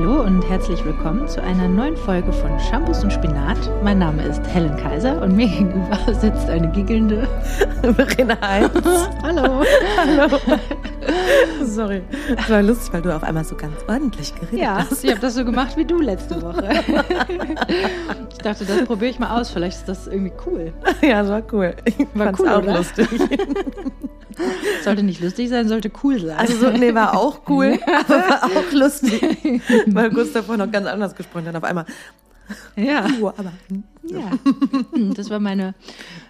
Hallo und herzlich willkommen zu einer neuen Folge von Shampoos und Spinat. Mein Name ist Helen Kaiser und mir gegenüber sitzt eine giggelnde Verena Heinz. Hallo. Hallo. Sorry. Das war lustig, weil du auf einmal so ganz ordentlich geredet Ja, hast. ich habe das so gemacht wie du letzte Woche. Ich dachte, das probiere ich mal aus. Vielleicht ist das irgendwie cool. Ja, das war cool. Ich War cool, auch oder? lustig. Sollte nicht lustig sein, sollte cool sein. Also so, nee, war auch cool, aber war auch lustig. Weil kurz davor noch ganz anders gesprochen hat. Auf einmal, ja. oh, aber ja. Das war meine,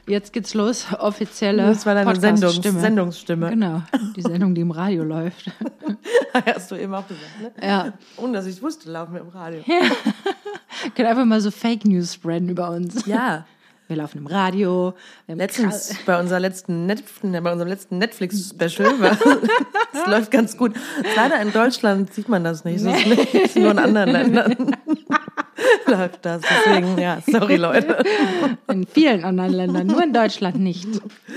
jetzt geht's los, offizielle das war deine Sendungs. Sendungsstimme. Genau, die Sendung, die im Radio läuft. Hast du eben auch gesagt, ne? Ja. Ohne dass ich es wusste, laufen wir im Radio. Können einfach mal so Fake News spreaden über uns. Ja. Wir laufen im Radio. Wir haben Letztens bei unserer letzten Net bei unserem letzten Netflix-Special, es läuft ganz gut. Leider in Deutschland sieht man das nicht. Es ist nicht- nur in anderen Ländern läuft das. Deswegen, ja, sorry Leute. in vielen anderen Ländern, nur in Deutschland nicht.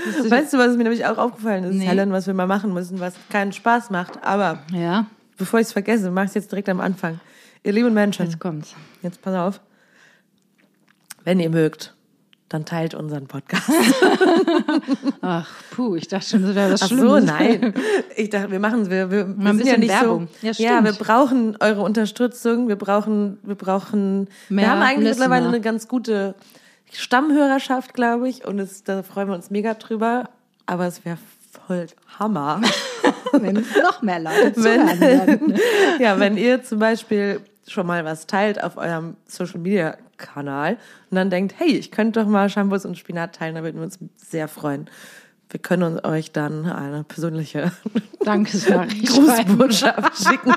Das ist- Weißt du, was mir nämlich auch aufgefallen ist, Nee. Helen, was wir mal machen müssen, was keinen Spaß macht. Aber Ja, bevor ich es vergesse, mach es jetzt direkt am Anfang. Ihr lieben Menschen, jetzt kommt's. jetzt pass auf. Wenn ihr mögt, dann teilt unseren Podcast. Ach, puh, ich dachte schon, das wäre was Ach so, nein. Ich dachte, wir machen wir, wir, wir sind ja nicht Werbung. so. Ja, Ja, wir brauchen eure Unterstützung. Wir brauchen, wir brauchen. Mehr wir haben eigentlich Listener. mittlerweile eine ganz gute Stammhörerschaft, glaube ich, und es, da freuen wir uns mega drüber. Aber es wäre voll Hammer, Wenn noch mehr Leute zuhören werden. ja, wenn ihr zum Beispiel schon mal was teilt auf eurem Social Media Kanal und dann denkt, hey, ich könnte doch mal Shampoos und Spinat teilen, da würden wir uns sehr freuen. Wir können uns euch dann eine persönliche. Grußbotschaft schicken.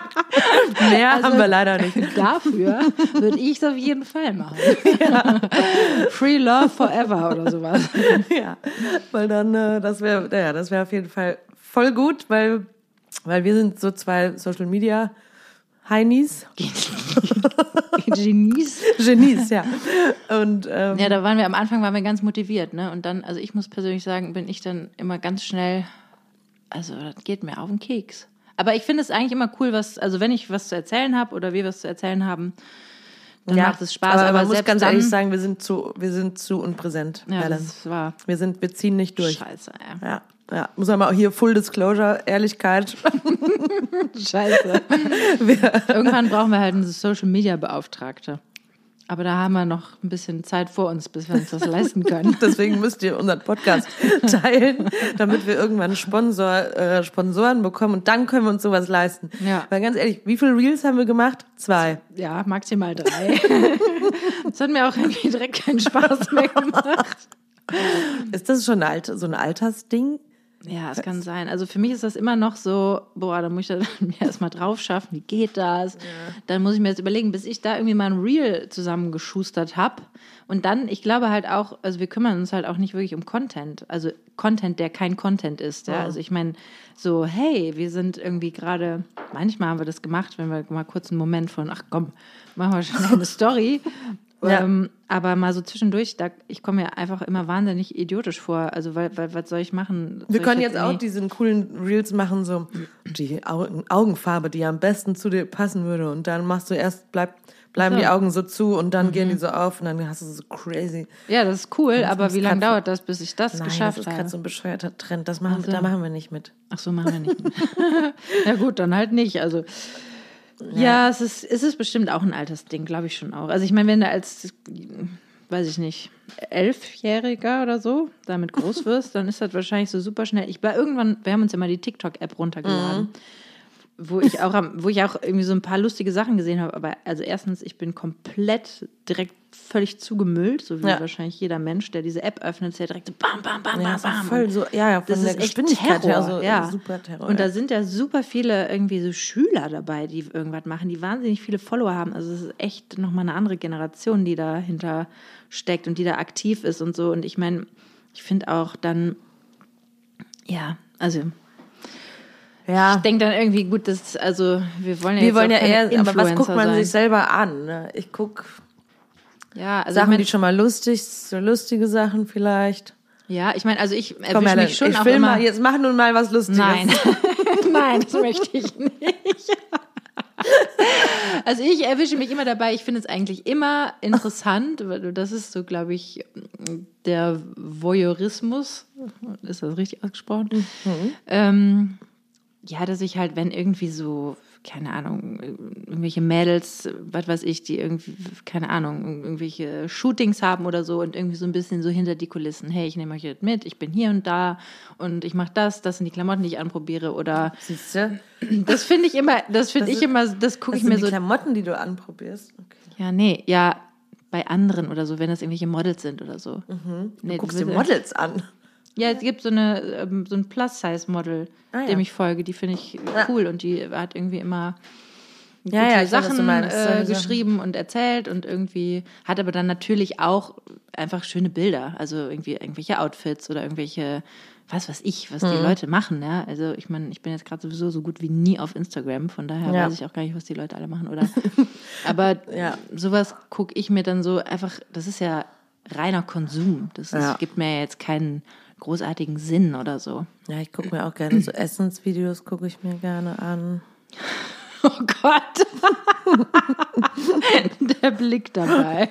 Mehr Also- haben wir leider nicht. Dafür würde ich es auf jeden Fall machen. Free Love Forever oder sowas. Ja, weil dann, äh, das wäre, ja, das wäre auf jeden Fall voll gut, weil, weil wir sind so zwei Social Media Heinis, Genies. Genies, ja. Und ähm, Ja, da waren wir am Anfang waren wir ganz motiviert, ne? Und dann, also ich muss persönlich sagen, bin ich dann immer ganz schnell, also das geht mir auf den Keks. Aber ich finde es eigentlich immer cool, was, also wenn ich was zu erzählen habe oder wir was zu erzählen haben, dann ja, macht es Spaß. Aber, Aber, man muss ganz dann, ehrlich sagen, wir sind zu, wir sind zu unpräsent, ja, Helen. das war Wir sind, wir ziehen nicht durch. scheiße. Ja. Ja, ja. Muss man mal auch hier Full Disclosure, Ehrlichkeit. Scheiße. Irgendwann brauchen wir halt eine Social Media Beauftragte. Aber da haben wir noch ein bisschen Zeit vor uns, bis wir uns das leisten können. Deswegen müsst ihr unseren Podcast teilen, damit wir irgendwann Sponsor, äh, Sponsoren bekommen und dann können wir uns sowas leisten. Ja. Weil ganz ehrlich, wie viele Reels haben wir gemacht? Zwei. Ja, maximal drei. Das hat mir auch irgendwie direkt keinen Spaß mehr gemacht. Ist das schon ein Alt, so ein Altersding? Ja, es kann sein. Also für mich ist das immer noch so, boah, da muss ich da mir erstmal drauf schaffen, wie geht das? Dann muss ich mir jetzt überlegen, bis ich da irgendwie mal ein Reel zusammengeschustert habe. Und dann, ich glaube halt auch, also wir kümmern uns halt auch nicht wirklich um Content. Also Content, der kein Content ist. Ja? Also ich meine, so, hey, wir sind irgendwie gerade, manchmal haben wir das gemacht, wenn wir mal kurz einen Moment von, ach komm, machen wir schnell eine Story. Ja. Ähm, aber mal so zwischendurch, da, ich komme mir einfach immer wahnsinnig idiotisch vor. Also, weil, weil was soll ich machen? Soll Wir können jetzt auch irgendwie- diesen coolen Reels machen, so die Augen, Augenfarbe, die am besten zu dir passen würde. Und dann machst du erst, bleib, bleiben so. die Augen so zu und dann gehen die so auf und dann hast du so crazy. Ja, das ist cool, aber wie lange dauert das, bis ich das Nein, geschafft das ist habe? gerade so ein bescheuerter Trend. Das machen, Ach so. Da machen wir nicht mit. Ach so, machen wir nicht. ja gut, dann halt nicht. Also ja, es ist, es ist bestimmt auch ein Altersding, glaube ich schon auch. Also ich meine, wenn du als, weiß ich nicht, Elfjähriger oder so damit groß wirst, dann ist das wahrscheinlich so super schnell. Ich war irgendwann, wir haben uns ja mal die TikTok-App runtergeladen. Wo ich auch am, wo ich auch irgendwie so ein paar lustige Sachen gesehen habe. Aber also erstens, ich bin komplett direkt völlig zugemüllt, so wie Ja. wahrscheinlich jeder Mensch, der diese App öffnet, ist ja direkt so bam, bam, bam, Ja, bam, bam. voll so, ja, ja, Das ist echt Terror, her, so ja. super Terror. Und da sind ja super viele irgendwie so Schüler dabei, die irgendwas machen, die wahnsinnig viele Follower haben. Also es ist echt nochmal eine andere Generation, die dahinter steckt und die da aktiv ist und so. Und ich meine, ich finde auch dann, ja, also ja. ich denke dann irgendwie, gut, das, also wir wollen ja Wir wollen ja eher, aber was Influencer guckt man sein. sich selber an? Ne? Ich guck Ja, also ich Sachen, mein, die schon mal lustig, so lustige Sachen vielleicht. ja, ich meine, also ich erwische mich schon ich auch will immer. mal, jetzt mach nun mal was Lustiges. Nein, nein, das möchte ich nicht. Also ich erwische mich immer dabei, ich finde es eigentlich immer interessant, weil das ist so, glaube ich, der Voyeurismus, ist das richtig ausgesprochen? Mhm. Ähm, ja, dass ich halt, wenn irgendwie so, keine Ahnung, irgendwelche Mädels, was weiß ich, die irgendwie, keine Ahnung, irgendwelche Shootings haben oder so und irgendwie so ein bisschen so hinter die Kulissen, hey, ich nehme euch jetzt mit, ich bin hier und da und ich mache das, das sind die Klamotten, die ich anprobiere oder Siehst du? das finde ich immer, das finde Das ich immer, das gucke Das ich sind mir die so, Klamotten, die du anprobierst. Okay. ja, nee, ja, bei anderen oder so, wenn das irgendwelche Models sind oder so. Nee, Du guckst das- dir Models an. Ja, es gibt so eine ähm, so ein Plus-Size-Model, Ah, ja. dem ich folge. Die finde ich Ja. cool und die hat irgendwie immer Ja, gute ja, weiß, du Sachen meinst. äh, geschrieben und erzählt und irgendwie hat aber dann natürlich auch einfach schöne Bilder, also irgendwie irgendwelche Outfits oder irgendwelche was weiß ich, was Mhm. die Leute machen, ja. Also ich meine, ich bin jetzt gerade sowieso so gut wie nie auf Instagram, von daher Ja. weiß ich auch gar nicht, was die Leute alle machen, oder? aber Ja. sowas gucke ich mir dann so einfach, das ist ja reiner Konsum. Das ist, Ja. gibt mir ja jetzt keinen großartigen Sinn oder so. Ja, ich gucke mir auch gerne so Essensvideos, gucke ich mir gerne an. Oh Gott. Der Blick dabei.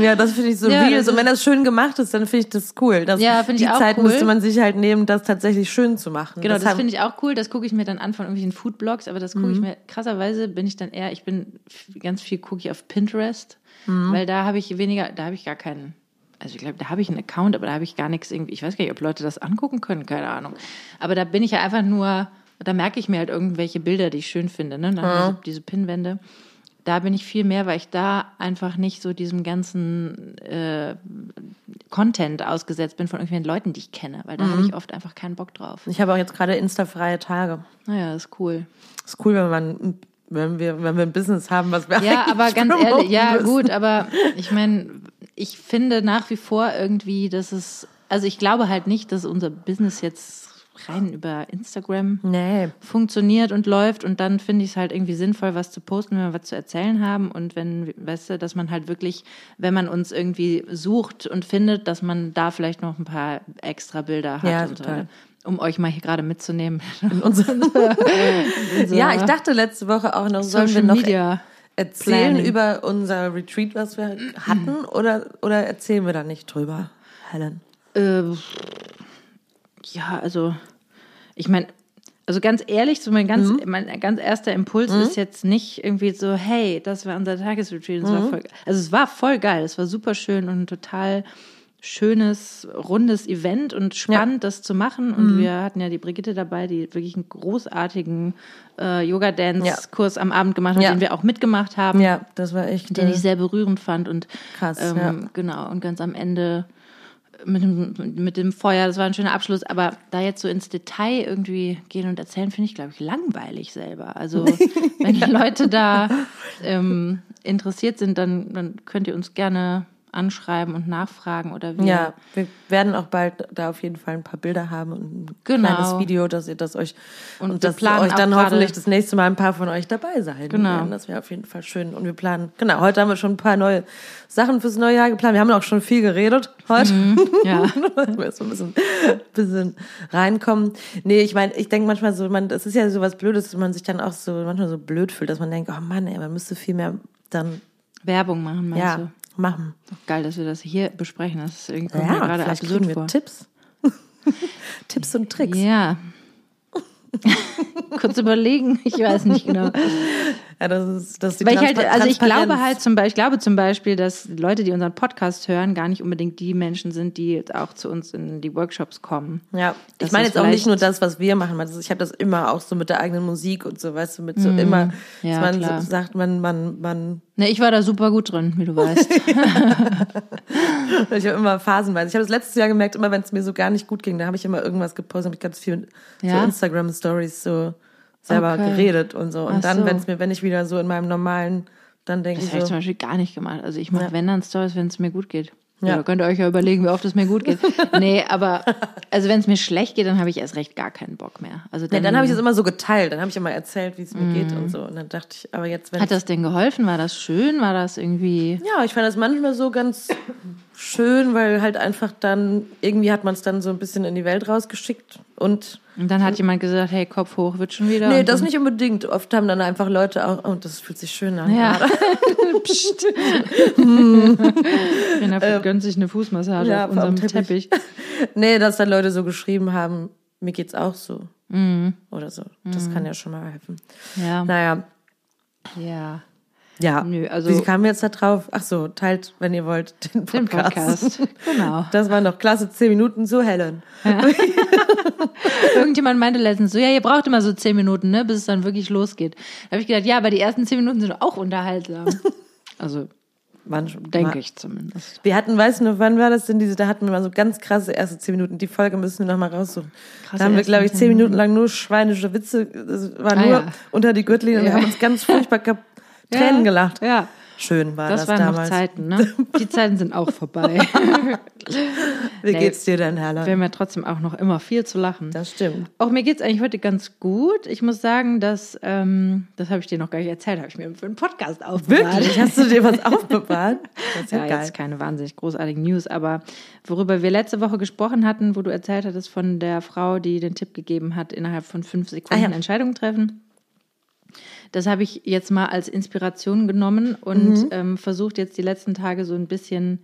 Ja, das finde ich so Ja, real. das Und wenn das schön gemacht ist, dann finde ich das cool. Das, Ja, finde ich die auch Zeit cool. müsste man sich halt nehmen, das tatsächlich schön zu machen. Genau, das, haben- finde ich auch cool. Das gucke ich mir dann an von irgendwelchen Foodblogs, aber das gucke ich Mhm. mir, krasserweise bin ich dann eher, ich bin ganz viel gucke ich auf Pinterest, Mhm. weil da habe ich weniger, da habe ich gar keinen, also ich glaube, da habe ich einen Account, aber da habe ich gar nichts irgendwie, ich weiß gar nicht, ob Leute das angucken können, keine Ahnung. Aber da bin ich ja einfach nur, da merke ich mir halt irgendwelche Bilder, die ich schön finde, ne? Dann diese, diese Pinwände. Da bin ich viel mehr, weil ich da einfach nicht so diesem ganzen äh, Content ausgesetzt bin von irgendwelchen Leuten, die ich kenne, weil da Mhm. habe ich oft einfach keinen Bock drauf. Ich habe auch jetzt gerade Insta-freie Tage. Naja, ist cool. Ist cool, wenn man, wenn wir, wenn wir ein Business haben, was wir Ja, aber ganz ehrlich, ja müssen. gut, aber ich meine, ich finde nach wie vor irgendwie, dass es, also ich glaube halt nicht, dass unser Business jetzt rein über Instagram Nee. funktioniert und läuft und dann finde ich es halt irgendwie sinnvoll, was zu posten, wenn wir was zu erzählen haben und wenn, weißt du, dass man halt wirklich, wenn man uns irgendwie sucht und findet, dass man da vielleicht noch ein paar extra Bilder hat Ja, so total. weiter. Um euch mal hier gerade mitzunehmen. In unseren ja, ich dachte letzte Woche auch noch, sollen wir Social noch Media. Erzählen Planning. über unser Retreat, was wir hatten, oder, oder erzählen wir da nicht drüber, Helen? Äh, ja, also ich meine, also ganz ehrlich, so mein ganz, Mhm. mein ganz erster Impuls ist jetzt nicht irgendwie so, hey, das war unser Tagesretreat, Mhm. war voll, also es war voll geil, es war super schön und total schönes, rundes Event und spannend, das zu machen. Mhm. Und wir hatten ja die Brigitte dabei, die wirklich einen großartigen äh, Yoga-Dance-Kurs am Abend gemacht hat, Ja. den wir auch mitgemacht haben Ja, das war echt. den äh, ich sehr berührend fand und Krass, ähm, ja. genau und ganz am Ende mit dem, mit dem Feuer, das war ein schöner Abschluss, aber da jetzt so ins Detail irgendwie gehen und erzählen, finde ich, glaube ich, langweilig selber. Also wenn die Leute da ähm, interessiert sind, dann, dann könnt ihr uns gerne anschreiben und nachfragen oder wie. Ja, wir werden auch bald da auf jeden Fall ein paar Bilder haben und ein Genau. kleines Video, dass ihr das euch Und und, dass euch dann hoffentlich das nächste Mal ein paar von euch dabei sein Genau. werden. Das wäre auf jeden Fall schön. Und wir planen, genau, heute haben wir schon ein paar neue Sachen fürs neue Jahr geplant. Wir haben auch schon viel geredet heute. Ja. Dass wir so ein bisschen, bisschen reinkommen. Nee, ich meine, ich denke manchmal so, man, das ist ja so was Blödes, dass man sich dann auch so manchmal so blöd fühlt, dass man denkt, oh Mann, ey, man müsste viel mehr dann, Werbung machen, meinst ja, du? Machen. Geil, dass wir das hier besprechen. Das ist irgendwie Ja, gerade absurd wir vor. Tipps. Tipps und Tricks. Ja. Kurz überlegen, ich weiß nicht genau. Ja, das ist, das ist die Weil ich halt, also ich glaube halt zum Beispiel, ich glaube zum Beispiel, dass Leute, die unseren Podcast hören, gar nicht unbedingt die Menschen sind, die auch zu uns in die Workshops kommen. Ja, dass ich meine das jetzt auch nicht nur das, was wir machen. das- Ich habe das immer auch so mit der eigenen Musik und so, weißt du, mit so immer, Mhm. Ja, dass man klar. so sagt, man, man, man, Ne, ich war da super gut drin, wie du weißt. ich habe immer phasenweise. Ich habe das letztes Jahr gemerkt, immer wenn es mir so gar nicht gut ging, da habe ich immer irgendwas gepostet, habe ich ganz viel Ja? so Instagram Stories so selber Okay. geredet und so. Und Ach dann, so. wenn es mir, wenn ich wieder so in meinem normalen, dann denke Das ich habe ich zum Beispiel gar nicht gemacht. Also ich mache, Ja. wenn dann Stories, wenn es mir gut geht. Ja. Ja. da könnt ihr euch ja überlegen, wie oft es mir gut geht. nee, aber also wenn es mir schlecht geht, dann habe ich erst recht gar keinen Bock mehr. Also nee, dann, dann habe ich es immer so geteilt, dann habe ich immer erzählt, wie es mir geht und so. Und dann dachte ich, aber jetzt, wenn hat das denn geholfen? War das schön? War das irgendwie Ja, ich fand das manchmal so ganz schön, weil halt einfach dann, irgendwie hat man es dann so ein bisschen in die Welt rausgeschickt und Und dann hat jemand gesagt, hey, Kopf hoch, wird schon wieder. Nee, das nicht unbedingt. Oft haben dann einfach Leute auch, oh, das fühlt sich schön an. Ja. Psst. Rena gönnt sich eine Fußmassage ja, auf unserem Teppich. Teppich. Nee, dass dann Leute so geschrieben haben, mir geht's auch so. Oder so. Das kann ja schon mal helfen. Ja. Naja, ja. Ja. Nö, also- Wie kamen wir jetzt da drauf? Ach so, teilt, wenn ihr wollt, den Den Podcast. Podcast. Genau. Das waren noch klasse zehn Minuten, so Helen. Irgendjemand meinte letztens so, ja, ihr braucht immer so zehn Minuten, ne, bis es dann wirklich losgeht. Da habe ich gedacht, ja, aber die ersten zehn Minuten sind auch unterhaltsam. Also, Manchmal. denke ich zumindest. Wir hatten, weißt du noch, wann war das denn diese, da hatten wir mal so ganz krasse erste zehn Minuten. Die Folge müssen wir noch mal raussuchen. Krasse da haben wir, glaube ich, zehn Minuten lang nur schweinische Witze, das war Ah, nur ja. unter die Gürtellinie und wir Ja. haben uns ganz furchtbar kap Tränen Ja, gelacht. Ja, Schön war das, das, waren damals. noch Zeiten, ne? Die Zeiten sind auch vorbei. Wie Nee. geht's dir denn, Wir Herrlein? haben ja trotzdem auch noch immer viel zu lachen. Das stimmt. Auch mir geht's eigentlich heute ganz gut. Ich muss sagen, dass, ähm, das habe ich dir noch gar nicht erzählt, habe ich mir für einen Podcast aufbewahrt. Wirklich? Hast du dir was aufbewahrt? Das ist ja, Ja, geil. jetzt keine wahnsinnig großartigen News, aber worüber wir letzte Woche gesprochen hatten, wo du erzählt hattest von der Frau, die den Tipp gegeben hat, innerhalb von fünf Sekunden Ah, ja. Entscheidungen treffen. Das habe ich jetzt mal als Inspiration genommen und Mhm. ähm, versucht jetzt die letzten Tage so ein bisschen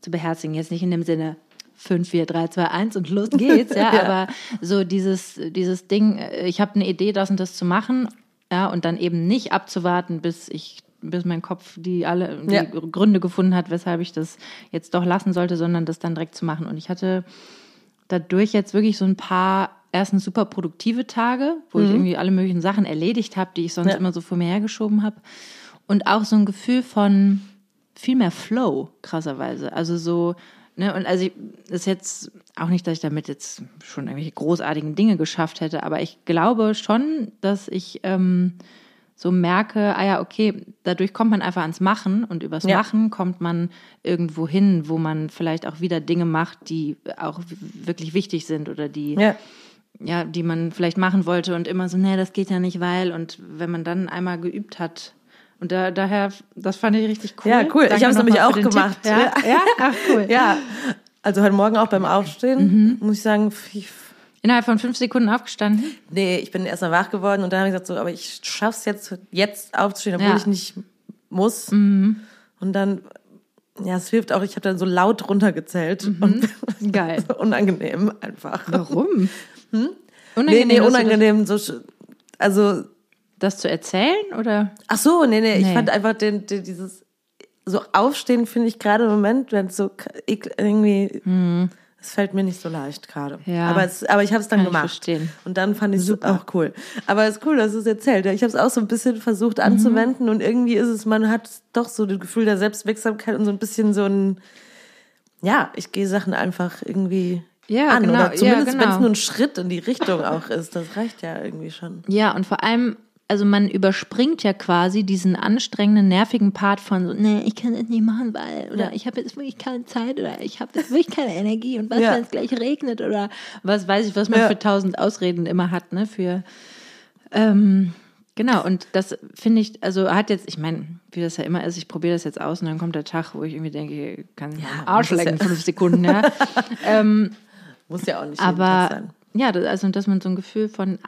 zu beherzigen. Jetzt nicht in dem Sinne 5, 4, 3, 2, 1 und los geht's, ja, Ja. aber so dieses, dieses Ding, äh, ich habe eine Idee, das und das zu machen, ja, und dann eben nicht abzuwarten, bis ich bis mein Kopf die alle die Ja. Gründe gefunden hat, weshalb ich das jetzt doch lassen sollte, sondern das dann direkt zu machen. Und ich hatte dadurch jetzt wirklich so ein paar erstens super produktive Tage, wo ich irgendwie alle möglichen Sachen erledigt habe, die ich sonst Mhm. Ja. immer so vor mir hergeschoben habe. Und auch so ein Gefühl von viel mehr Flow, krasserweise. Also so, ne, und also ich, ist jetzt auch nicht, dass ich damit jetzt schon irgendwelche großartigen Dinge geschafft hätte, aber ich glaube schon, dass ich ähm, so merke, ah ja, okay, dadurch kommt man einfach ans Machen und übers Ja. Machen kommt man irgendwo hin, wo man vielleicht auch wieder Dinge macht, die auch wirklich wichtig sind oder die Ja. Ja, die man vielleicht machen wollte und immer so, nee, das geht ja nicht, weil. Und wenn man dann einmal geübt hat, und da, daher, das fand ich richtig cool. Ja, cool. Ich Danke habe es nämlich auch gemacht. Ja, ja? Ach, cool. Ja. Also heute Morgen auch beim Aufstehen, muss ich sagen, pf- Innerhalb von fünf Sekunden aufgestanden. nee, ich bin erst mal wach geworden und dann habe ich gesagt, so, aber ich schaff's jetzt, jetzt aufzustehen, obwohl Ja. ich nicht muss. Und dann, ja, es hilft auch, ich habe dann so laut runtergezählt. Und Geil. unangenehm einfach. Warum? Nee, Unangenehm, nee, du unangenehm. So, also, Das, zu erzählen oder? ach so, nee, nee, ich Nee. fand einfach den, den, dieses, so aufstehen finde ich gerade im Moment, wenn es so irgendwie, es fällt mir nicht so leicht gerade. Mhm. Ja. Aber, es, aber ich habe es dann Kann ich gemacht. verstehen. Und dann fand ich es auch cool. Aber es ist cool, dass du es erzählt. Ich habe es auch so ein bisschen versucht Mhm. anzuwenden und irgendwie ist es, man hat doch so das Gefühl der Selbstwirksamkeit und so ein bisschen so ein, ja, ich gehe Sachen einfach irgendwie Ja, an. genau. Oder zumindest, Ja, wenn genau. es nur ein Schritt in die Richtung auch ist. Das reicht ja irgendwie schon. Ja, und vor allem, also man überspringt ja quasi diesen anstrengenden, nervigen Part von so, nee, ich kann das nicht machen, weil, oder Ja. ich habe jetzt wirklich keine Zeit oder ich habe jetzt wirklich keine Energie und was, Ja. wenn es gleich regnet oder was weiß ich, was man Ja. für tausend Ausreden immer hat, ne, für, ähm, genau, und das finde ich, also hat jetzt, ich meine, wie das ja immer ist, ich probiere das jetzt aus und dann kommt der Tag, wo ich irgendwie denke, ich kann ja, Arsch ja- lecken, fünf Sekunden, ja. ähm, Muss ja auch nicht aber sein. ja, das- also dass man so ein Gefühl von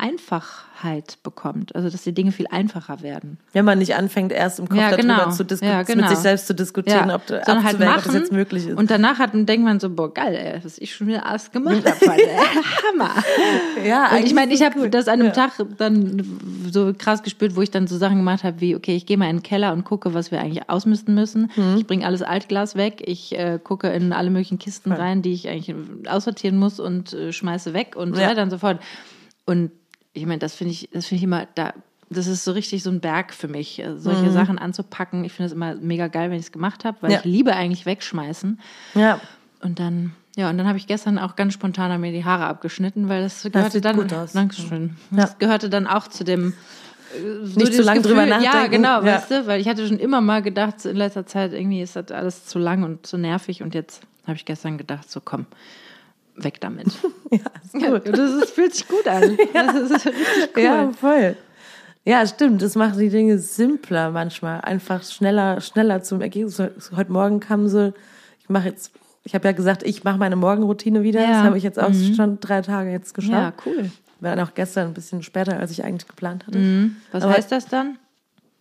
Einfachheit bekommt, also dass die Dinge viel einfacher werden. Wenn man nicht anfängt, erst im Kopf Ja, darüber genau. zu diskutieren, Ja, genau. mit sich selbst zu diskutieren, ob, sondern halt abzuwägen, ob machen das jetzt möglich ist. Und danach hat, denkt man so, boah, geil, ey, was ich schon wieder alles gemacht habe. Hammer. ja, Und ich meine, ich habe das an einem Ja. Tag dann so krass gespürt, wo ich dann so Sachen gemacht habe wie, okay, ich gehe mal in den Keller und gucke, was wir eigentlich ausmisten müssen. Mhm. Ich bringe alles Altglas weg. Ich äh, gucke in alle möglichen Kisten rein, die ich eigentlich aussortieren muss und äh, schmeiße weg und so Ja. weiter und so fort. Und ich meine, das finde ich, das finde ich immer, da, das ist so richtig so ein Berg für mich, äh, solche Sachen anzupacken. Ich finde es immer mega geil, wenn ich es gemacht habe, weil Mhm. Ja. ich liebe eigentlich wegschmeißen. Ja, Und dann, ja, und dann habe ich gestern auch ganz spontan an mir die Haare abgeschnitten, weil das gehörte sieht dann. gut aus. Dankeschön. Ja. Das gehörte dann auch zu dem. äh, so Nicht zu dieses lang drüber Ja, nachdenken. genau, Ja. weißt du, weil ich hatte schon immer mal gedacht, in letzter Zeit irgendwie ist das alles zu lang und zu nervig und jetzt habe ich gestern gedacht, so komm, weg damit. ja, ist Ja, gut. das ist, fühlt sich gut an. Das ist richtig cool. Ja, voll. Ja, stimmt. Das macht die Dinge simpler manchmal. Einfach schneller, schneller zum Ergebnis. Heute Morgen kam so, ich mache jetzt ich habe ja gesagt, ich mache meine Morgenroutine wieder. Ja. Das habe ich jetzt auch schon drei Tage jetzt geschafft. Ja, cool. War auch gestern ein bisschen später, als ich eigentlich geplant hatte. Mhm. Was Aber- heißt das dann?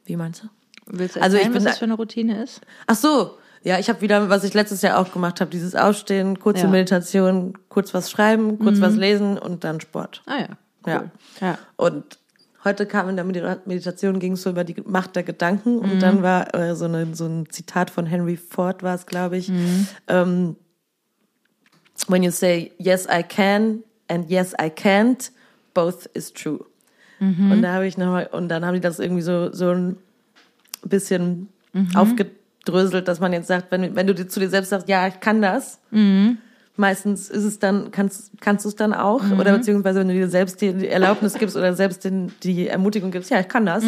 Wie meinst du? Willst du Also erzählen, ich bin was da- das für eine Routine ist? Ach so, ja, ich habe wieder, was ich letztes Jahr auch gemacht habe, dieses Aufstehen, kurze Ja. Meditation, kurz was schreiben, kurz was lesen und dann Sport. Ah ja, Ja. cool. Ja. Und heute kam in der Medita- Meditation, ging es so über die Macht der Gedanken und dann war äh, so, eine, so ein Zitat von Henry Ford, war es, glaube ich. Ähm, When you say yes I can and yes I can't, both is true. Und da habe ich nochmal, und dann haben die das irgendwie so, so ein bisschen aufgedröselt, dass man jetzt sagt, wenn, wenn du dir zu dir selbst sagst, ja, ich kann das, meistens ist es dann, kannst, kannst du es dann auch, oder beziehungsweise wenn du dir selbst die, Erlaubnis gibst oder selbst den, die Ermutigung gibst, ja, ich kann das,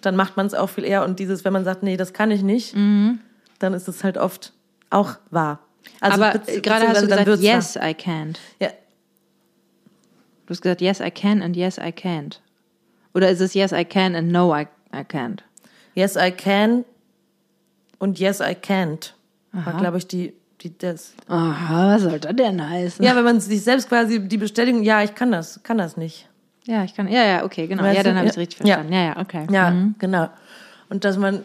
dann macht man es auch viel eher. Und dieses, wenn man sagt, nee, das kann ich nicht, dann ist es halt oft auch wahr. Also Aber bezieh- gerade hast du gesagt, yes, I can't. wahr. Ja, Du hast gesagt, yes, I can and yes, I can't. Oder ist es yes, I can and no, I, I can't? yes, I can und yes, I can't. War, glaube ich, die, die, das. Aha, was soll das denn heißen? Ja, wenn man sich selbst quasi die Bestätigung, ja, ich kann das, kann das nicht. Ja, ich kann. Ja, ja, okay, genau. Weißt ja, dann habe ich es Ja. richtig verstanden. Ja, ja, okay. Ja, genau. Und dass man,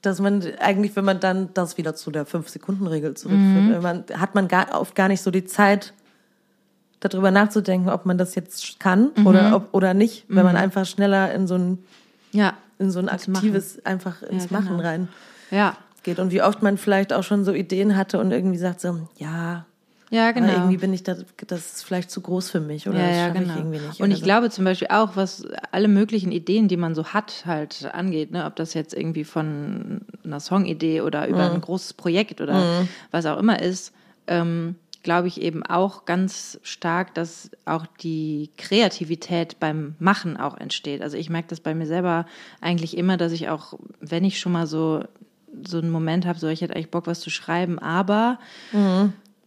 dass man eigentlich, wenn man dann das wieder zu der Fünf-Sekunden-Regel zurückführt, wenn man, hat man gar, oft gar nicht so die Zeit, darüber nachzudenken, ob man das jetzt kann oder ob, oder nicht, wenn man einfach schneller in so ein, Ja, in so ein aktives, einfach ins Ja, genau. Machen rein ja. Geht. Und wie oft man vielleicht auch schon so Ideen hatte und irgendwie sagt so, ja, Ja, genau. aber irgendwie bin ich da, das ist vielleicht zu groß für mich oder ja, das ja, genau. ich irgendwie nicht. Und ich so. glaube zum Beispiel auch, was alle möglichen Ideen, die man so hat, halt angeht, ne? ob das jetzt irgendwie von einer Songidee oder über Mhm. ein großes Projekt oder was auch immer ist, ähm, glaube ich eben auch ganz stark, dass auch die Kreativität beim Machen auch entsteht. Also ich merke das bei mir selber eigentlich immer, dass ich auch, wenn ich schon mal so so einen Moment habe, so ich hätte eigentlich Bock, was zu schreiben, aber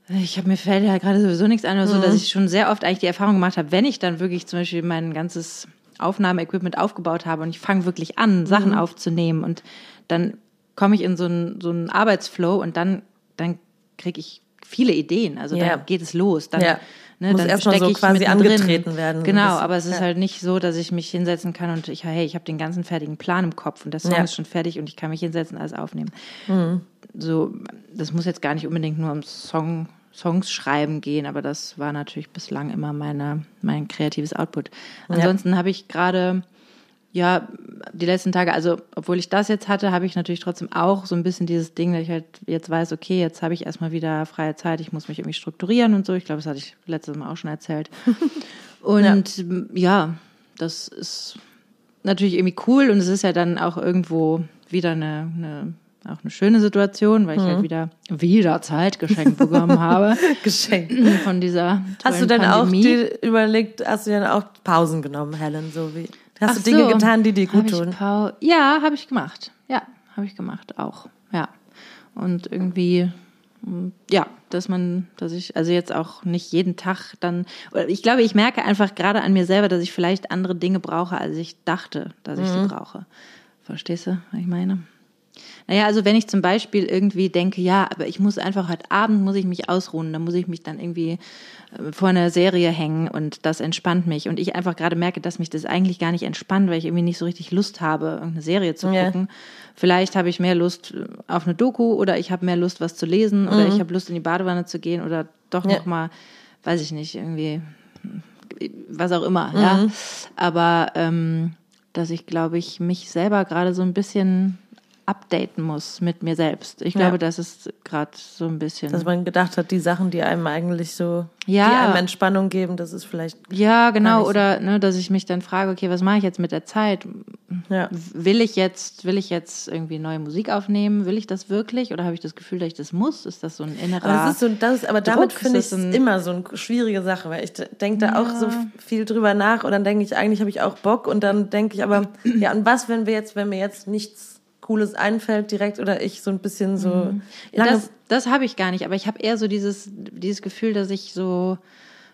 ich habe mir fällt ja gerade sowieso nichts ein oder so, dass ich schon sehr oft eigentlich die Erfahrung gemacht habe, wenn ich dann wirklich zum Beispiel mein ganzes Aufnahmeequipment aufgebaut habe und ich fange wirklich an, Sachen aufzunehmen und dann komme ich in so einen, so einen Arbeitsflow und dann, dann kriege ich viele Ideen. Also Ja. dann geht es los. Dann, Ja. ne, Muss dann erst mal stecke so ich quasi angetreten werden. Genau, Das- aber es ist ja. halt nicht so, dass ich mich hinsetzen kann und ich, hey, ich habe den ganzen fertigen Plan im Kopf und der Song ist schon fertig und ich kann mich hinsetzen und alles aufnehmen. Mhm. So, das muss jetzt gar nicht unbedingt nur um Song, Songs schreiben gehen, aber das war natürlich bislang immer meine, mein kreatives Output. Ansonsten habe ich gerade, ja, die letzten Tage, also obwohl ich das jetzt hatte, habe ich natürlich trotzdem auch so ein bisschen dieses Ding, dass ich halt jetzt weiß, okay, jetzt habe ich erstmal wieder freie Zeit, ich muss mich irgendwie strukturieren und so. Ich glaube, das hatte ich letztes Mal auch schon erzählt. Und ja. das ist natürlich irgendwie cool und es ist ja dann auch irgendwo wieder eine, eine auch eine schöne Situation, weil ich Mhm. halt wieder wieder Zeit geschenkt bekommen habe Geschenkt. von dieser Hast du tollen denn auch Pandemie. dir überlegt, hast du denn auch Pausen genommen, Helen? So wie hast Ach du Dinge so. getan, die dir Hab gut ich tun? Pau ja, habe ich gemacht. Ja, habe ich gemacht auch. Ja. Und irgendwie ja, dass man, dass ich also jetzt auch nicht jeden Tag dann ich glaube, ich merke einfach gerade an mir selber, dass ich vielleicht andere Dinge brauche, als ich dachte, dass ich Mhm. sie brauche. Verstehst du, was ich meine? Naja, also wenn ich zum Beispiel irgendwie denke, ja, aber ich muss einfach heute Abend muss ich mich ausruhen, dann muss ich mich dann irgendwie äh, vor einer Serie hängen und das entspannt mich. Und ich einfach gerade merke, dass mich das eigentlich gar nicht entspannt, weil ich irgendwie nicht so richtig Lust habe, irgendeine Serie zu Ja. gucken. Vielleicht habe ich mehr Lust äh, auf eine Doku oder ich habe mehr Lust, was zu lesen oder ich habe Lust, in die Badewanne zu gehen oder doch Ja. noch mal, weiß ich nicht, irgendwie was auch immer, ja. Aber ähm, dass ich, glaube ich, mich selber gerade so ein bisschen updaten muss mit mir selbst. Ich Ja. glaube, das ist gerade so ein bisschen. Dass man gedacht hat, die Sachen, die einem eigentlich so, Ja. die einem Entspannung geben, das ist vielleicht, ja, genau. Oder ne, dass ich mich dann frage, okay, was mache ich jetzt mit der Zeit? ja. Will ich jetzt, will ich jetzt irgendwie neue Musik aufnehmen? Will ich das wirklich? Oder habe ich das Gefühl, dass ich das muss? Ist das so ein innerer? Aber das ist so, das, aber damit finde ich ist es ein- immer so eine schwierige Sache, weil ich denke da auch Ja. so viel drüber nach und dann denke ich, eigentlich habe ich auch Bock und dann denke ich aber, ja, und was, wenn wir jetzt, wenn mir jetzt nichts Cooles einfällt direkt oder ich so ein bisschen so lange, das, das habe ich gar nicht, aber ich habe eher so dieses, dieses Gefühl, dass ich so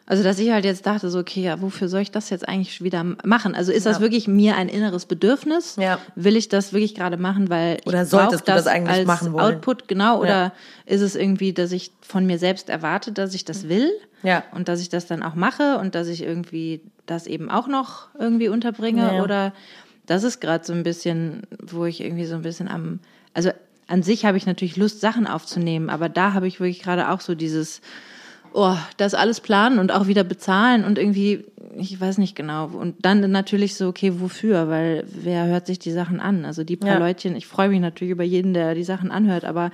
Also, dass ich halt jetzt dachte, so, okay, ja, wofür soll ich das jetzt eigentlich wieder machen? Also, ist das Ja. wirklich mir ein inneres Bedürfnis? Ja. Will ich das wirklich gerade machen, weil Oder ich solltest du das eigentlich als machen wollen? Output, genau. Oder ist es irgendwie, dass ich von mir selbst erwarte, dass ich das will? Ja. Und dass ich das dann auch mache und dass ich irgendwie das eben auch noch irgendwie unterbringe? Ja. Oder das ist gerade so ein bisschen, wo ich irgendwie so ein bisschen am, also an sich habe ich natürlich Lust, Sachen aufzunehmen, aber da habe ich wirklich gerade auch so dieses, oh, das alles planen und auch wieder bezahlen und irgendwie, ich weiß nicht genau. Und dann natürlich so, okay, wofür? Weil wer hört sich die Sachen an? Also die paar Ja. Leutchen, ich freue mich natürlich über jeden, der die Sachen anhört, aber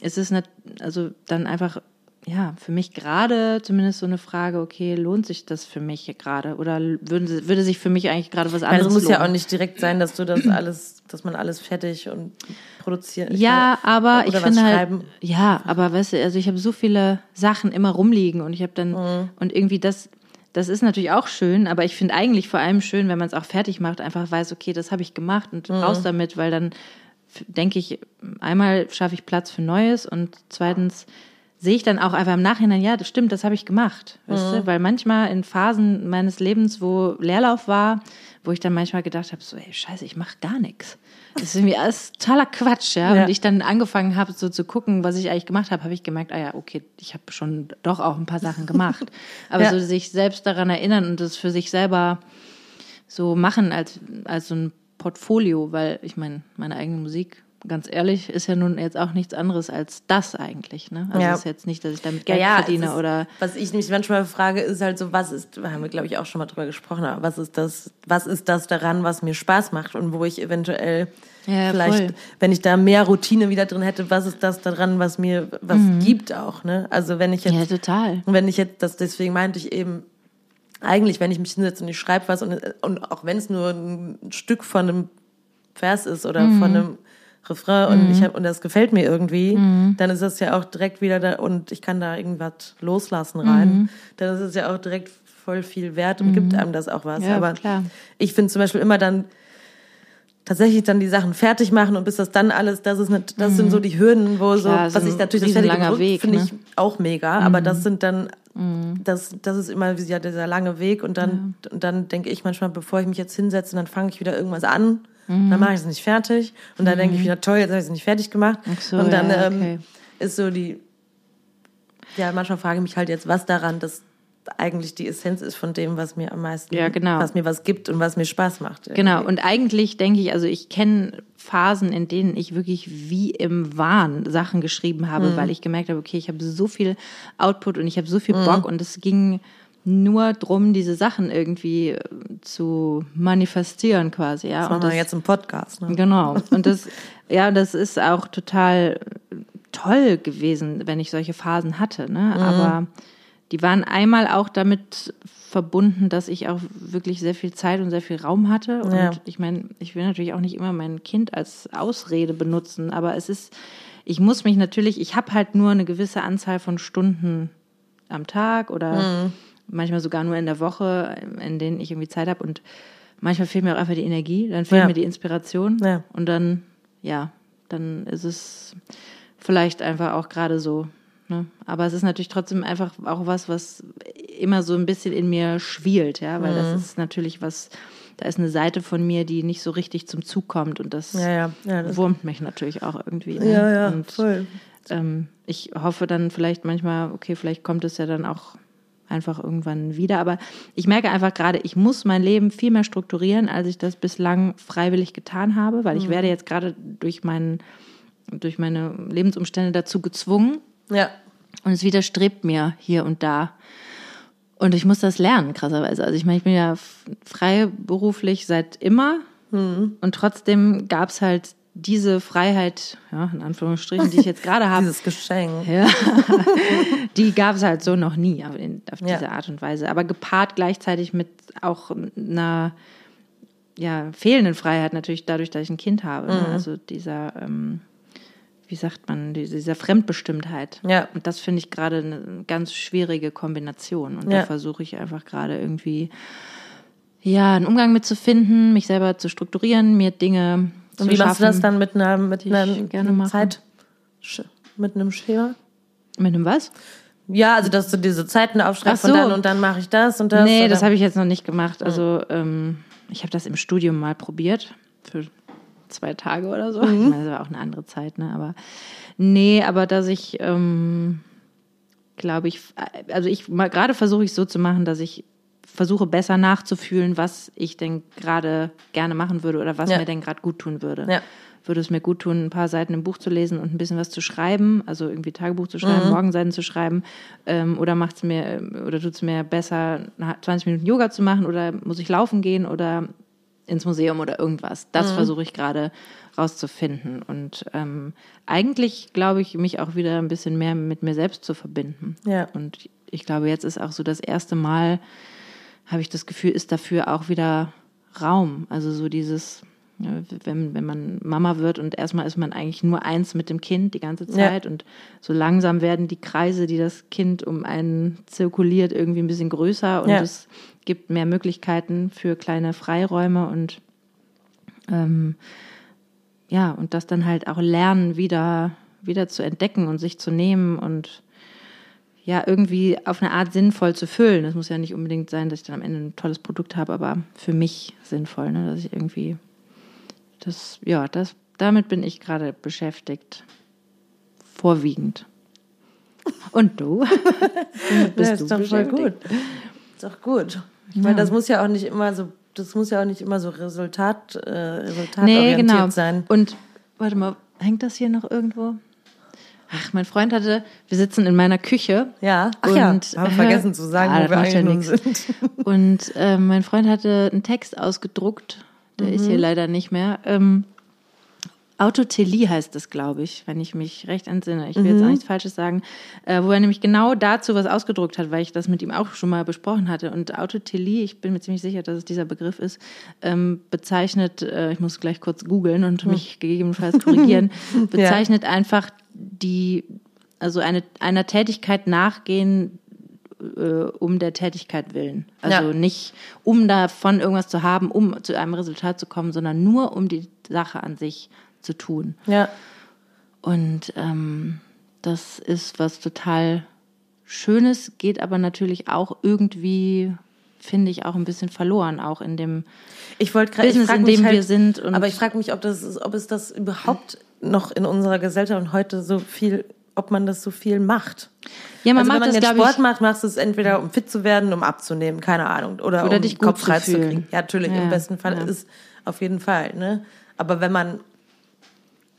es ist nicht, also dann einfach, ja, für mich gerade zumindest so eine Frage, okay, lohnt sich das für mich gerade? Oder würden, sie- würde sich für mich eigentlich gerade was anderes es muss ja lohnen? auch nicht direkt sein, dass du das alles, dass man alles fertig und produziert. Ja, meine, aber oder ich was finde halt, schreiben. ja, aber weißt du, also ich habe so viele Sachen immer rumliegen und ich habe dann, Mhm. und irgendwie das, das ist natürlich auch schön, aber ich finde eigentlich vor allem schön, wenn man es auch fertig macht, einfach weiß, okay, das habe ich gemacht und Mhm. raus damit, weil dann denke ich, einmal schaffe ich Platz für Neues und zweitens sehe ich dann auch einfach im Nachhinein, ja, das stimmt, das habe ich gemacht. Weißt Mhm. du? Weil manchmal in Phasen meines Lebens, wo Leerlauf war, wo ich dann manchmal gedacht habe, so, ey, scheiße, ich mache gar nichts. Das ist irgendwie alles totaler Quatsch, ja. Ja. Und ich dann angefangen habe, so zu gucken, was ich eigentlich gemacht habe, habe ich gemerkt, ah ja, okay, ich habe schon doch auch ein paar Sachen gemacht. Aber Ja. so sich selbst daran erinnern und das für sich selber so machen als, als so ein Portfolio, weil ich meine, meine eigene Musik, ganz ehrlich, ist ja nun jetzt auch nichts anderes als das eigentlich. Ne? Also Ja. es ist jetzt nicht, dass ich damit Geld Ja, ja, verdiene ist, oder Was ich mich manchmal frage, ist halt so, was ist, da haben wir glaube ich auch schon mal drüber gesprochen, aber was ist das, was ist das daran, was mir Spaß macht und wo ich eventuell Ja, vielleicht, voll. wenn ich da mehr Routine wieder drin hätte, was ist das daran, was mir was gibt auch, ne? Also wenn ich jetzt Mhm. ja, total. Und wenn ich jetzt, das deswegen meinte ich eben, eigentlich, wenn ich mich hinsetze und ich schreibe was und, und auch wenn es nur ein Stück von einem Vers ist oder Mhm. von einem Refrain und ich hab, und das gefällt mir irgendwie, Mhm. dann ist das ja auch direkt wieder da und ich kann da irgendwas loslassen rein. Mhm. Dann ist es ja auch direkt voll viel wert und gibt einem das auch was. Ja, Aber klar. ich finde zum Beispiel immer dann tatsächlich dann die Sachen fertig machen und bis das dann alles, das ist nicht, das sind so die Hürden, wo Mhm. Klar, so, was ich natürlich das fertige Produkt Weg, finde ne? ich auch mega, aber das sind dann, das, das ist immer ja dieser lange Weg und dann, und dann denke ich manchmal, bevor ich mich jetzt hinsetze, dann fange ich wieder irgendwas an, Mhm. dann mache ich es nicht fertig und dann denke ich wieder, toll, jetzt habe ich es nicht fertig gemacht Ach so, und dann ja, ähm, okay. ist so die, ja, manchmal frage ich mich halt jetzt, was daran das eigentlich die Essenz ist von dem, was mir am meisten, Ja, genau. was mir was gibt und was mir Spaß macht. Genau, und eigentlich denke ich, also ich kenne Phasen, in denen ich wirklich wie im Wahn Sachen geschrieben habe, Mhm. weil ich gemerkt habe, okay, ich habe so viel Output und ich habe so viel Mhm. Bock und es ging nur drum, diese Sachen irgendwie äh, zu manifestieren quasi, ja. Das und machen wir jetzt im Podcast. Ne? Genau. Und das, ja, das ist auch total toll gewesen, wenn ich solche Phasen hatte. Ne? Mhm. Aber die waren einmal auch damit verbunden, dass ich auch wirklich sehr viel Zeit und sehr viel Raum hatte. Und Ja. ich meine, ich will natürlich auch nicht immer mein Kind als Ausrede benutzen, aber es ist, ich muss mich natürlich, ich habe halt nur eine gewisse Anzahl von Stunden am Tag oder Mhm. Manchmal sogar nur in der Woche, in denen ich irgendwie Zeit habe und manchmal fehlt mir auch einfach die Energie, dann fehlt Ja. mir die Inspiration Ja. und dann, ja, dann ist es vielleicht einfach auch gerade so. Ne? Aber es ist natürlich trotzdem einfach auch was, was immer so ein bisschen in mir schwielt, ja, weil Mhm. das ist natürlich was, da ist eine Seite von mir, die nicht so richtig zum Zug kommt und das, Ja, ja, ja, das- wurmt mich natürlich auch irgendwie. Ne? Ja, ja, und, voll. ähm, ich hoffe dann vielleicht manchmal, okay, vielleicht kommt es ja dann auch einfach irgendwann wieder. Aber ich merke einfach gerade, ich muss mein Leben viel mehr strukturieren, als ich das bislang freiwillig getan habe, weil ich Mhm. werde jetzt gerade durch meinen durch meine Lebensumstände dazu gezwungen Ja. und es widerstrebt mir hier und da. Und ich muss das lernen, krasserweise. Also ich meine, ich bin ja freiberuflich seit immer Mhm. und trotzdem gab es halt diese Freiheit, ja, in Anführungsstrichen, die ich jetzt gerade habe, Dieses Geschenk. ja. die gab es halt so noch nie auf, auf Ja. diese Art und Weise. Aber gepaart gleichzeitig mit auch einer ja, fehlenden Freiheit natürlich dadurch, dass ich ein Kind habe. Ne? Mhm. Also dieser, ähm, wie sagt man, diese- dieser Fremdbestimmtheit. Ja. Und das finde ich gerade eine ganz schwierige Kombination. Und Ja. da versuche ich einfach gerade irgendwie ja, einen Umgang mit zu finden, mich selber zu strukturieren, mir Dinge Und wie schaffen. machst du das dann mit einer, mit einer gerne. Zeit, mit einem Schema? Mit einem was? Ja, also dass du diese Zeiten aufschreibst so. von dann und dann mache ich das und das. nee, oder? das habe ich jetzt noch nicht gemacht. Also ähm, ich habe das im Studium mal probiert für zwei Tage oder so. Ich meine, das war auch eine andere Zeit, ne? Aber nee, aber dass ich ähm, glaube ich, also ich gerade versuche ich so zu machen, dass ich versuche besser nachzufühlen, was ich denn gerade gerne machen würde oder was Ja. mir denn gerade gut tun würde. Ja. Würde es mir gut tun, ein paar Seiten im Buch zu lesen und ein bisschen was zu schreiben, also irgendwie Tagebuch zu schreiben, Mhm. Morgenseiten zu schreiben, ähm, oder macht es mir ähm, oder tut es mir besser, 20 Minuten Yoga zu machen oder muss ich laufen gehen oder ins Museum oder irgendwas. Mhm. Das versuche ich gerade rauszufinden. Und ähm, eigentlich glaube ich, mich auch wieder ein bisschen mehr mit mir selbst zu verbinden. Ja. Und ich glaube, jetzt ist auch so das erste Mal, habe ich das Gefühl, ist dafür auch wieder Raum. Also so dieses, ja, wenn, wenn man Mama wird und erstmal ist man eigentlich nur eins mit dem Kind die ganze Zeit und so langsam werden die Kreise, die das Kind um einen zirkuliert, irgendwie ein bisschen größer und Ja. es gibt mehr Möglichkeiten für kleine Freiräume und ähm, ja, und das dann halt auch lernen, wieder, wieder zu entdecken und sich zu nehmen und ja, irgendwie auf eine Art sinnvoll zu füllen. Das muss ja nicht unbedingt sein, dass ich dann am Ende ein tolles Produkt habe, aber für mich sinnvoll, ne? dass ich irgendwie das, ja, das, damit bin ich gerade beschäftigt. Vorwiegend. Und du? Bist ja, du ist doch voll gut. Ist doch gut. Ich meine, das muss ja auch nicht immer so, das muss ja auch nicht immer so Resultat, äh, resultatorientiert Nee, genau. sein. Und warte mal, hängt das hier noch irgendwo? Ach, mein Freund hatte, wir sitzen in meiner Küche. Ja, ach und, ja, haben vergessen zu sagen, ah, wo wir ja eigentlich nun nix. sind. Und äh, mein Freund hatte einen Text ausgedruckt, der ist hier Mhm. leider nicht mehr. Ähm, Autotelie heißt es, glaube ich, wenn ich mich recht entsinne. Ich will Mhm. jetzt auch nichts Falsches sagen. Äh, wo er nämlich genau dazu was ausgedruckt hat, weil ich das mit ihm auch schon mal besprochen hatte. Und Autotelie, ich bin mir ziemlich sicher, dass es dieser Begriff ist, ähm, bezeichnet, äh, ich muss gleich kurz googeln und mich gegebenenfalls korrigieren, bezeichnet einfach die, also eine, einer Tätigkeit nachgehen, äh, um der Tätigkeit willen. Also Ja. nicht, um davon irgendwas zu haben, um zu einem Resultat zu kommen, sondern nur um die Sache an sich zu tun. Ja, Und ähm, das ist was total Schönes, geht aber natürlich auch irgendwie, finde ich, auch ein bisschen verloren, auch in dem ich wollte gerade, ich Business, frag in dem halt, wir sind. Aber ich frage mich, ob das, ist, ob es das überhaupt noch in unserer Gesellschaft und heute so viel, ob man das so viel macht. ja, man also macht wenn man das, jetzt Sport ich, macht, machst du es entweder um fit zu werden, um abzunehmen, keine Ahnung, oder, Oder um dich Kopf frei zu kriegen. Ja, natürlich, Ja, im besten Fall ja. ist auf jeden Fall. Ne? Aber wenn man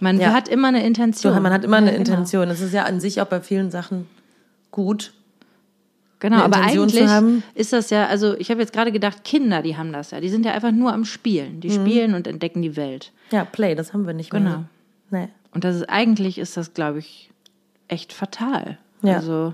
man ja. hat immer eine Intention. So, man hat immer eine Ja, genau. Intention. Es ist ja an sich auch bei vielen Sachen gut. Genau, eine aber eigentlich ist das ja, also ich habe jetzt gerade gedacht, Kinder, die haben das ja. Die sind ja einfach nur am Spielen. Mhm. Die spielen und entdecken die Welt. Ja, Play, das haben wir nicht Genau. mehr. Nee. Und das ist eigentlich ist das, glaube ich, echt fatal. Ja. Also,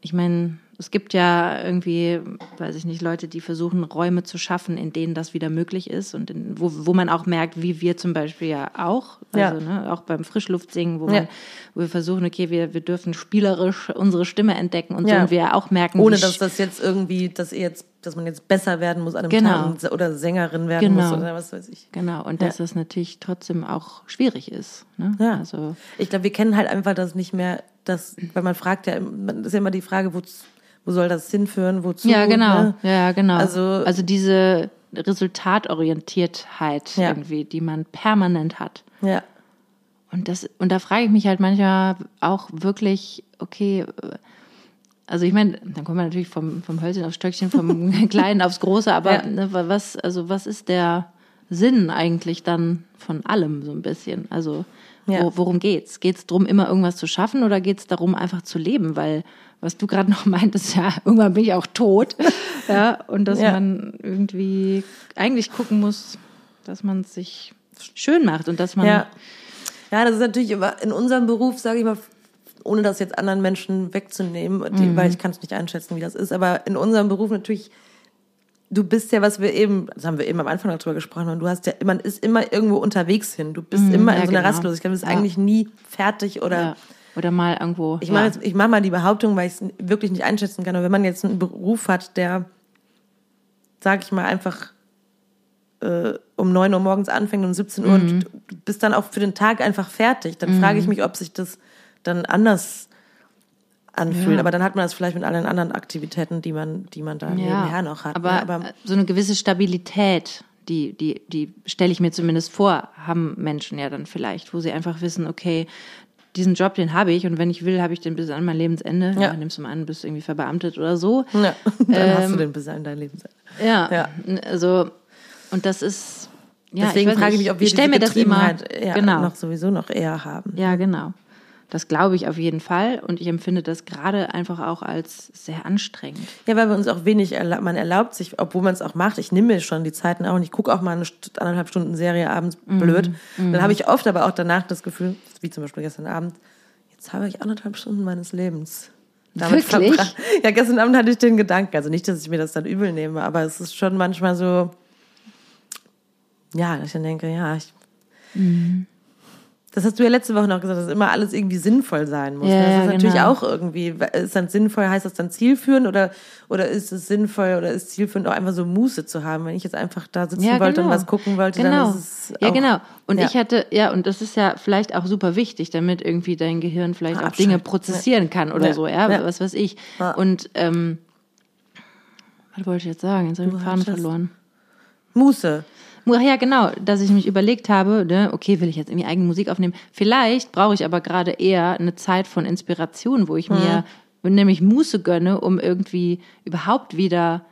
ich meine, es gibt ja irgendwie, weiß ich nicht, Leute, die versuchen, Räume zu schaffen, in denen das wieder möglich ist und in, wo, wo man auch merkt, wie wir zum Beispiel ja auch, also Ja. ne, auch beim Frischluftsingen, wo, Ja. man, wo wir versuchen, okay, wir, wir dürfen spielerisch unsere Stimme entdecken und so Ja. und wir auch merken, Ohne dass das jetzt irgendwie, dass ihr jetzt, dass man jetzt besser werden muss an einem Genau. Tag oder Sängerin werden Genau. muss oder was weiß ich. Genau, und dass das natürlich trotzdem auch schwierig ist. Ne? Ja. Also, Ich glaube, wir kennen halt einfach das nicht mehr, das, weil man fragt ja, das ist ja immer die Frage, wo, wo soll das hinführen, wozu? ja, genau. Ne? Ja, genau. Also- also diese Resultatorientiertheit Ja. irgendwie, die man permanent hat. Ja. Und das, und da frage ich mich halt manchmal auch wirklich, okay, also ich meine, dann kommen wir natürlich vom, vom Hölzchen aufs Stöckchen, vom Kleinen aufs Große, aber Ja. ne, was, also was ist der Sinn eigentlich dann von allem so ein bisschen? Also Ja. wo, worum geht's? Geht's darum, immer irgendwas zu schaffen oder geht's darum, einfach zu leben? Weil was du gerade noch meintest, ja, irgendwann bin ich auch tot. ja, und dass Ja. man irgendwie eigentlich gucken muss, dass man es sich schön macht und dass man Ja. Ja, das ist natürlich immer in unserem Beruf, sage ich mal, ohne das jetzt anderen Menschen wegzunehmen, die, weil ich kann es nicht einschätzen, wie das ist, aber in unserem Beruf natürlich, du bist ja, was wir eben, das haben wir eben am Anfang noch drüber gesprochen, und du hast ja, man ist immer irgendwo unterwegs hin. Du bist immer in ja, so einer genau. Rastlosigkeit, du bist Ja. eigentlich nie fertig oder Ja. Oder mal irgendwo. ich mache mache mal die Behauptung, weil ich es wirklich nicht einschätzen kann. Aber wenn man jetzt einen Beruf hat, der, sag ich mal, einfach äh, um 9 Uhr morgens anfängt und um 17 Uhr und du bist dann auch für den Tag einfach fertig, dann frage ich mich, ob sich das dann anders anfühlen. Ja. Aber dann hat man das vielleicht mit allen anderen Aktivitäten, die man, die man da nebenher noch hat. Aber, ne? aber so eine gewisse Stabilität, die, die, die stelle ich mir zumindest vor, haben Menschen ja dann vielleicht, wo sie einfach wissen, okay, diesen Job, den habe ich und wenn ich will, habe ich den bis an mein Lebensende. Ja. Ja. Nimmst du mal an, bist irgendwie verbeamtet oder so. ja, dann hast du Ähm, den bis an dein Lebensende. Ja. Ja. Also, und das ist, ja, Deswegen ich frage ich mich, ob wir ich diese mir das immer, genau. noch sowieso noch eher haben. Ja, genau. Das glaube ich auf jeden Fall und ich empfinde das gerade einfach auch als sehr anstrengend. Ja, weil wir uns auch wenig, erla man erlaubt sich, obwohl man es auch macht. Ich nehme mir schon die Zeiten auch und ich gucke auch mal eine St anderthalb Stunden Serie abends Mhm. blöd. Dann habe ich oft aber auch danach das Gefühl, wie zum Beispiel gestern Abend, jetzt habe ich anderthalb Stunden meines Lebens. Wirklich? verbracht. Ja, gestern Abend hatte ich den Gedanken, also nicht, dass ich mir das dann übel nehme, aber es ist schon manchmal so, ja, dass ich dann denke, ja, ich. Mhm. Das hast du ja letzte Woche noch gesagt, dass immer alles irgendwie sinnvoll sein muss. Ja, das ist ja, natürlich genau. auch irgendwie, ist dann sinnvoll, heißt das dann zielführend oder, oder ist es sinnvoll oder ist zielführend auch einfach so Muße zu haben? Wenn ich jetzt einfach da sitzen wollte und was gucken wollte, genau. dann ist es Ja, auch, genau. Und ja. ich hatte, ja, und das ist ja vielleicht auch super wichtig, damit irgendwie dein Gehirn vielleicht Ah, auch Dinge prozessieren kann oder Ja. so, ja, Ja. was weiß ich. Ja. Und, ähm, was wollte ich jetzt sagen? Jetzt habe ich den Faden verloren. Muße. Ach ja, genau, dass ich mich überlegt habe, ne, okay, will ich jetzt irgendwie eigene Musik aufnehmen? Vielleicht brauche ich aber gerade eher eine Zeit von Inspiration, wo ich mir nämlich Muße gönne, um irgendwie überhaupt wieder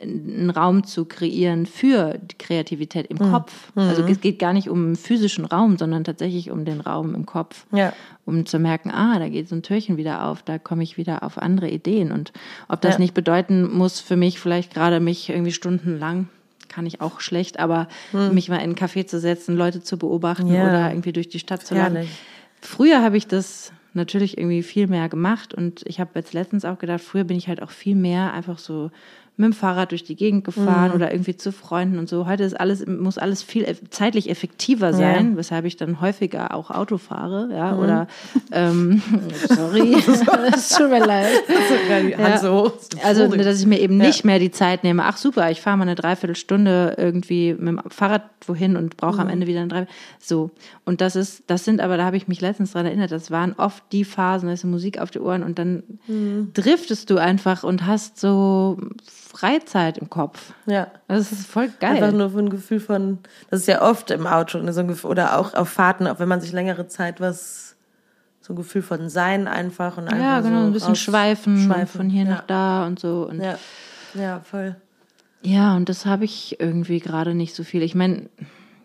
einen Raum zu kreieren für die Kreativität im Kopf. Also es geht gar nicht um einen physischen Raum, sondern tatsächlich um den Raum im Kopf. Ja. Um zu merken, ah, da geht so ein Türchen wieder auf, da komme ich wieder auf andere Ideen. Und ob das Ja. nicht bedeuten muss, für mich vielleicht gerade mich irgendwie stundenlang kann ich auch schlecht, aber mich mal in einen Café zu setzen, Leute zu beobachten Hm. Ja. oder irgendwie durch die Stadt zu laufen. Früher habe ich das natürlich irgendwie viel mehr gemacht und ich habe jetzt letztens auch gedacht, früher bin ich halt auch viel mehr einfach so mit dem Fahrrad durch die Gegend gefahren Mhm. oder irgendwie zu Freunden und so. Heute ist alles, muss alles viel zeitlich effektiver sein, weshalb ich dann häufiger auch Auto fahre, ja, Mhm. oder, ähm, sorry, es tut mir leid. Die Hand so. Also, dass ich mir eben nicht mehr die Zeit nehme, ach super, ich fahre mal eine Dreiviertelstunde irgendwie mit dem Fahrrad wohin und brauche Mhm. am Ende wieder eine Dreiviertel. So. Und das ist, das sind aber, da habe ich mich letztens dran erinnert, das waren oft die Phasen, da ist Musik auf die Ohren und dann Mhm. driftest du einfach und hast so Freizeit im Kopf. Ja. Das ist voll geil. Einfach nur für ein Gefühl von, das ist ja oft im Auto ne, so ein Gefühl, oder auch auf Fahrten, auch wenn man sich längere Zeit was, so ein Gefühl von Sein einfach und einfach ja, genau, so ein bisschen schweifen, schweifen. von hier ja. nach da und so. Und Ja, ja, voll. Ja, und das habe ich irgendwie gerade nicht so viel. Ich meine,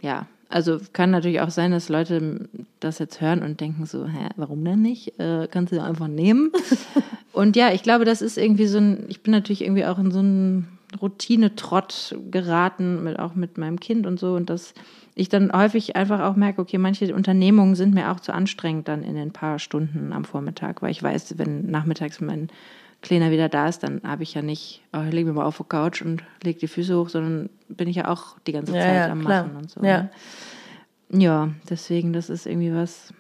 ja, also kann natürlich auch sein, dass Leute das jetzt hören und denken so, hä, warum denn nicht? Äh, kannst du einfach nehmen. und ja, ich glaube, das ist irgendwie so ein, ich bin natürlich irgendwie auch in so einen Routine-Trott geraten, mit, auch mit meinem Kind und so. Und dass ich dann häufig einfach auch merke, okay, manche Unternehmungen sind mir auch zu anstrengend dann in den paar Stunden am Vormittag, weil ich weiß, wenn nachmittags mein Kleiner wieder da ist, dann habe ich ja nicht, oh, ich lege mich mal auf die Couch und lege die Füße hoch, sondern bin ich ja auch die ganze Ja, Zeit ja, am klar. Machen und so. Ja. ne? Ja, deswegen, das ist irgendwie was,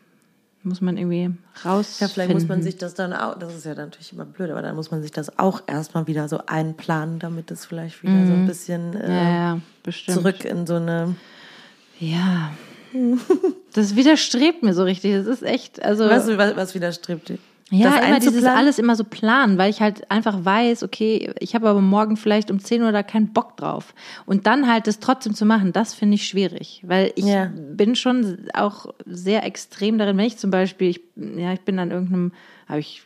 muss man irgendwie raus. Ja, vielleicht muss man sich das dann auch, das ist ja natürlich immer blöd, aber dann muss man sich das auch erstmal wieder so einplanen, damit es vielleicht wieder so ein bisschen äh, Mhm. Ja, ja, zurück in so eine. Ja. Das widerstrebt mir so richtig. Das ist echt, also. Was, was, was widerstrebt dir? Ja, das immer dieses alles immer so planen, weil ich halt einfach weiß, okay, ich habe aber morgen vielleicht um 10 Uhr da keinen Bock drauf. Und dann halt das trotzdem zu machen, das finde ich schwierig. Weil ich Ja. bin schon auch sehr extrem darin, wenn ich zum Beispiel, ich, ja, ich bin an irgendeinem, habe ich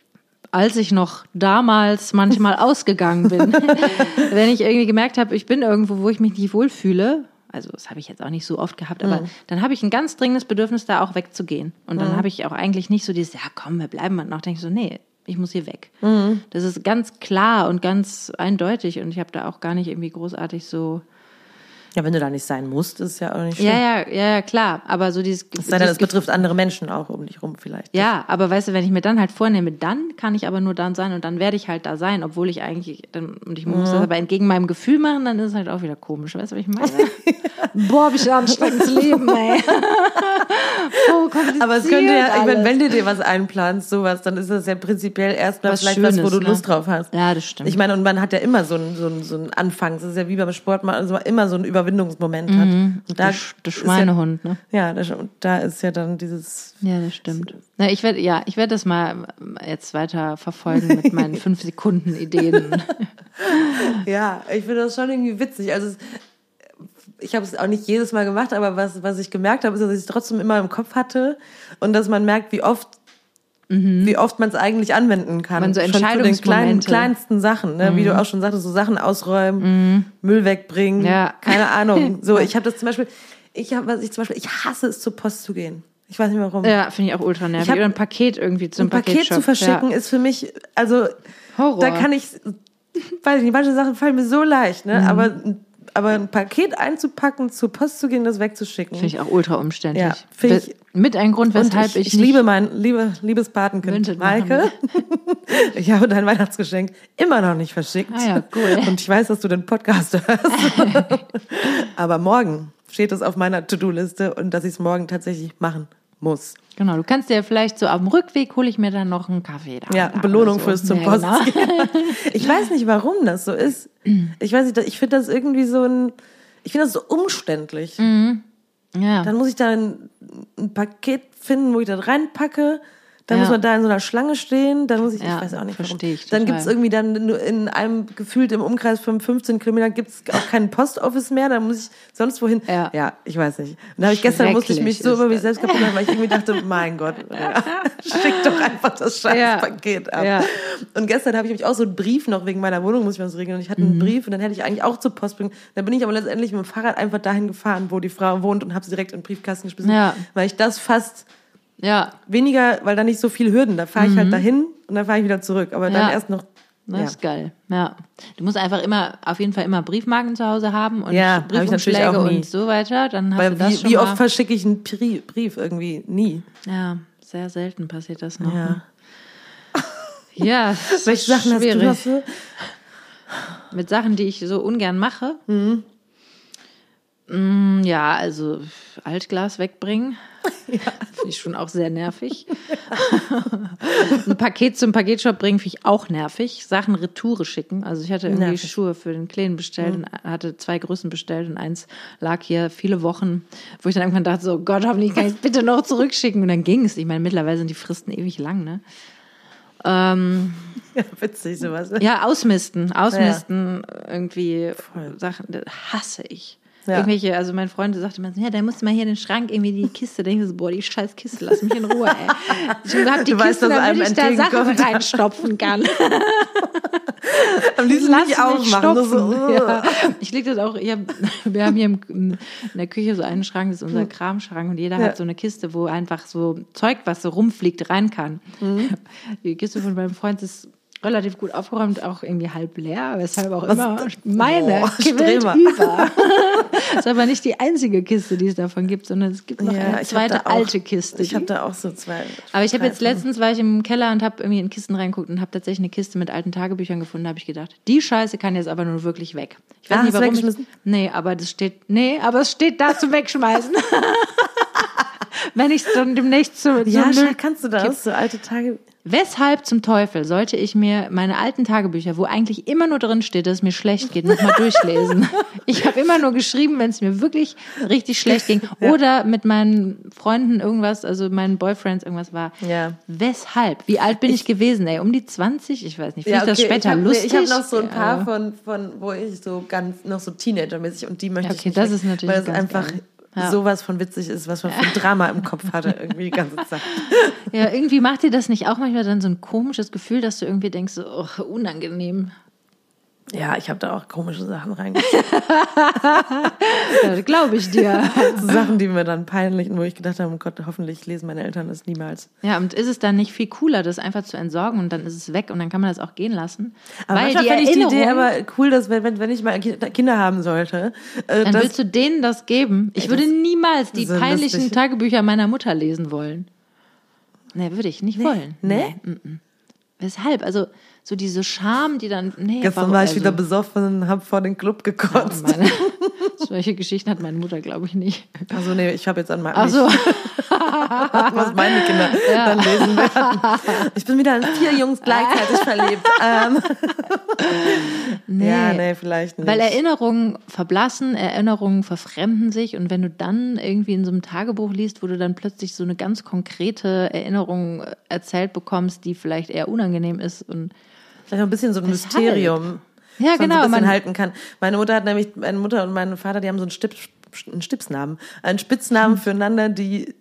als ich noch damals manchmal ausgegangen bin, wenn ich irgendwie gemerkt habe, ich bin irgendwo, wo ich mich nicht wohlfühle, also das habe ich jetzt auch nicht so oft gehabt, aber dann habe ich ein ganz dringendes Bedürfnis, da auch wegzugehen. Und dann habe ich auch eigentlich nicht so dieses, ja komm, wir bleiben mal noch. Denke ich so, nee, ich muss hier weg. Das ist ganz klar und ganz eindeutig und ich habe da auch gar nicht irgendwie großartig so. Ja, wenn du da nicht sein musst, ist ja auch nicht schlimm. Ja, ja, ja, klar. Aber so dieses. Es sei denn, es betrifft andere Menschen auch um dich rum vielleicht. Ja, aber weißt du, wenn ich mir dann halt vornehme, dann kann ich aber nur dann sein und dann werde ich halt da sein, obwohl ich eigentlich, dann, und ich muss das aber entgegen meinem Gefühl machen, dann ist es halt auch wieder komisch. Weißt du, was ich meine? Boah, hab ich ein anstrengendes Leben, ey. oh, Aber es könnte ja, ich meine, wenn du dir was einplanst, sowas, dann ist das ja prinzipiell erstmal Was vielleicht was, wo Schönes, du ne? Lust drauf hast. Ja, das stimmt. Ich meine, und man hat ja immer so einen, so einen, so einen Anfang. Das ist ja wie beim Sport, man also immer so einen Überwindungsmoment hat. Und da Der, Sch- der ist ja, Schweinehund, ne? ja, da, da ist ja dann dieses Ja, das stimmt. Na, ich werde, ja, ich werde das mal jetzt weiter verfolgen mit meinen fünf Sekunden Ideen. Ja, ich finde das schon irgendwie witzig. Also es, ich habe es auch nicht jedes Mal gemacht, aber was, was ich gemerkt habe, ist, dass ich es trotzdem immer im Kopf hatte und dass man merkt, wie oft wie oft man es eigentlich anwenden kann. Mhm. Man so Schon zu den kleinen, Entscheidungsmomente. kleinsten Sachen, ne? wie du auch schon sagtest, so Sachen ausräumen, Müll wegbringen, Mhm. Ja. keine Ahnung. So, ich habe das zum Beispiel, ich habe, was ich zum Beispiel, ich hasse es zur Post zu gehen. Ich weiß nicht warum. Ja, finde ich auch ultra nervig. Oder ein Paket irgendwie zum ein Paket zu verschicken Ja. ist für mich, also Horror. da kann ich, weiß ich nicht, manche Sachen fallen mir so leicht, Mhm. ne? Aber, aber ein Paket einzupacken, zur Post zu gehen, das wegzuschicken. Finde ich auch ultra umständlich. Ja, ich- Mit ein Grund, Und weshalb ich, ich, ich liebe mein liebe, liebes Patenkind. Maike. ich habe dein Weihnachtsgeschenk immer noch nicht verschickt. Ah ja, cool. Und ich weiß, dass du den Podcast hörst. Aber morgen steht es auf meiner To-Do-Liste und dass ich es morgen tatsächlich machen muss. Genau, du kannst dir vielleicht so auf dem Rückweg hole ich mir dann noch einen Kaffee da. Ja, Belohnung so. fürs zum ja, Post. genau. Ich weiß nicht, warum das so ist. Ich weiß nicht, ich finde das irgendwie so ein, ich finde das so umständlich. Ja. Dann muss ich da ein, ein Paket finden, wo ich das reinpacke. Dann Ja. muss man da in so einer Schlange stehen. Dann muss ich, Ja, ich weiß auch nicht, versteh ich Dann total. gibt's irgendwie dann nur in einem gefühlt im Umkreis von 15 Kilometern gibt's auch keinen Postoffice mehr. Dann muss ich sonst wohin. Ja. ich weiß nicht. Und da habe ich gestern musste ich mich so über mich selbst kaputt machen, weil ich irgendwie dachte, mein Gott, ja, schick doch einfach das scheiß Ja. Paket ab. Ja. Und gestern habe ich nämlich auch so einen Brief noch wegen meiner Wohnung, muss ich mal so regeln. Und ich hatte Mhm. einen Brief und dann hätte ich eigentlich auch zur Post bringen. Dann bin ich aber letztendlich mit dem Fahrrad einfach dahin gefahren, wo die Frau wohnt und habe sie direkt in den Briefkasten geschmissen, Ja. weil ich das fast ja, weniger, weil da nicht so viel Hürden. Da fahre ich halt dahin und dann fahre ich wieder zurück. Aber dann Mhm. Ja. erst noch. das Ja. ist geil. Ja. Du musst einfach immer, auf jeden Fall immer Briefmarken zu Hause haben und Ja, hab Briefumschläge nie. und so weiter. Dann hast du Weil das wie, schon wie oft verschicke ich einen Brief irgendwie? Nie. Ja, sehr selten passiert das noch. Ja. ne? Ja, das ist Welche Sachen hast du schwierig. noch so? Mit Sachen, die ich so ungern mache. Mhm. Mm, Ja, also Altglas wegbringen. Finde ich schon auch sehr nervig. Ein Paket zum Paketshop bringen finde ich auch nervig. Sachen Retoure schicken. Also ich hatte irgendwie Nervig. Mhm. Schuhe für den Kleinen bestellt und hatte zwei Größen bestellt und eins lag hier viele Wochen, wo ich dann irgendwann dachte, so oh Gott, hoffentlich kann ich es bitte noch zurückschicken. Und dann ging es. Ich meine, mittlerweile sind die Fristen ewig lang, ne? Ähm, Ja, witzig, sowas. ja, ausmisten, ausmisten, irgendwie Voll. Sachen, das hasse ich. Ja. Irgendwelche, also mein Freund sagte immer, so, ja, da musst du mal hier in den Schrank irgendwie die Kiste. Da denke ich so, boah, die scheiß Kiste, lass mich in Ruhe, ey. Ich hab die Du weißt, Kiste, dass einem damit ich da Sachen reinstopfen kann. Am liebsten Lass nicht aufmachen. So, uh. ja. Ich leg das auch, hab, wir haben hier im, in der Küche so einen Schrank, das ist unser Kramschrank und jeder Hm. Ja. hat so eine Kiste, wo einfach so Zeug, was so rumfliegt, rein kann. Mhm. Die Kiste von meinem Freund ist relativ gut aufgeräumt, auch irgendwie halb leer, weshalb auch immer meine quillt Streber. über. ist aber nicht die einzige Kiste, die es davon gibt, sondern es gibt noch Ja, eine zweite auch- alte Kiste. Ich habe da auch so zwei. aber ich habe jetzt letztens war ich im Keller und habe irgendwie in Kisten reingeguckt und habe tatsächlich eine Kiste mit alten Tagebüchern gefunden. Da habe ich gedacht, die Scheiße kann jetzt aber nur wirklich weg. Ich weiß Ah, nicht, warum. Ich, nee, aber das steht, nee, aber es steht da zum Wegschmeißen. Wenn ich es dann demnächst zu Ja, Müll kannst du kipp. das? So alte Tage. Weshalb zum Teufel sollte ich mir meine alten Tagebücher, wo eigentlich immer nur drin steht, dass es mir schlecht geht, nochmal durchlesen? Ich habe immer nur geschrieben, wenn es mir wirklich richtig schlecht ging oder mit meinen Freunden irgendwas, also meinen Boyfriends irgendwas war. Ja. Weshalb? Wie alt bin ich, gewesen? Ey, um die 20? Ich weiß nicht. Finde ich das okay, später ich hab, lustig? Ich habe noch so ein paar Ja. von, von, wo ich so ganz, noch so Teenager-mäßig und die möchte Okay, ich nicht das weg, ist natürlich Weil es ganz einfach geil. Ja. sowas von witzig ist, was man für ein Drama im Kopf hatte, irgendwie die ganze Zeit. Ja, irgendwie macht dir das nicht auch manchmal dann so ein komisches Gefühl, dass du irgendwie denkst, so, oh, unangenehm. Ja, ich habe da auch komische Sachen reingeschrieben. Glaube ich dir. Sachen, die mir dann peinlich, wo ich gedacht habe, oh Gott, hoffentlich lesen meine Eltern das niemals. Ja, und ist es dann nicht viel cooler, das einfach zu entsorgen und dann ist es weg und dann kann man das auch gehen lassen? Aber Weil die ich die Idee aber cool, dass wenn, wenn, wenn ich mal Ki- Kinder haben sollte, äh, dann willst du denen das geben. Ich Ey, würde niemals die so peinlichen lustig. Tagebücher meiner Mutter lesen wollen. Nee, würde ich nicht wollen. Nee? mm-mm. Weshalb? Also so diese Scham, die dann. Nee, gestern warum- war ich also- wieder besoffen und habe vor den Club gekotzt. Meine, solche Geschichten hat meine Mutter, glaube ich, nicht. Also nee, ich habe jetzt an meinem Ach so. was meine Kinder dann lesen werden. Ich bin wieder in vier Jungs gleichzeitig verliebt. Ähm. Nee. Ja, nee, vielleicht nicht. Weil Erinnerungen verblassen, Erinnerungen verfremden sich und wenn du dann irgendwie in so einem Tagebuch liest, wo du dann plötzlich so eine ganz konkrete Erinnerung erzählt bekommst, die vielleicht eher unangenehm ist und Vielleicht auch ein bisschen so ein Weshalb? Mysterium. Ja, was man genau, So ein bisschen man- halten kann. Meine Mutter hat nämlich, meine Mutter und mein Vater, die haben so einen, Stipp, einen Stipsnamen. Einen Spitznamen füreinander, die,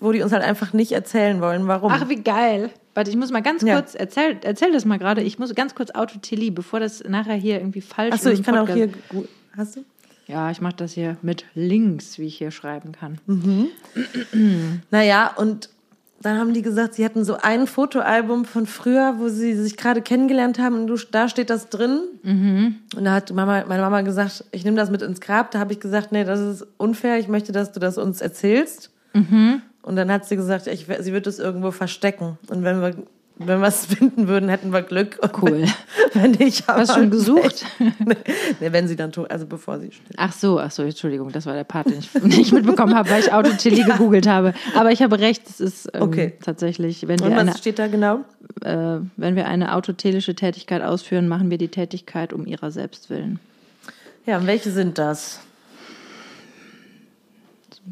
wo die uns halt einfach nicht erzählen wollen, warum. Ach, wie geil. Warte, ich muss mal ganz Ja. kurz, erzähl, erzähl das mal gerade. Ich muss ganz kurz Autotilly, bevor das nachher hier irgendwie falsch Achso, im ich kann auch Podcast- hier, gu- hast du? Ja, ich mache das hier mit links, wie ich hier schreiben kann. Naja, und dann haben die gesagt, sie hatten so ein Fotoalbum von früher, wo sie sich gerade kennengelernt haben und du, da steht das drin. Und da hat Mama, meine Mama gesagt, ich nehme das mit ins Grab. Da habe ich gesagt, nee, das ist unfair, ich möchte, dass du das uns erzählst. Und dann hat sie gesagt, ich, sie wird es irgendwo verstecken. Und wenn wir, wenn wir es finden würden, hätten wir Glück. Und Cool. Wenn, wenn nicht, aber Hast schon gesucht? nee, wenn sie dann tot, also bevor sie stirbt. Ach so, ach so, Entschuldigung, das war der Part, den ich nicht mitbekommen habe, weil ich Autotilly gegoogelt habe. Aber ich habe recht, es ist ähm, Okay. tatsächlich, wenn wir, Und eine, was steht da genau? äh, wenn wir eine autotelische Tätigkeit ausführen, machen wir die Tätigkeit um ihrer selbst willen. Ja, und welche sind das?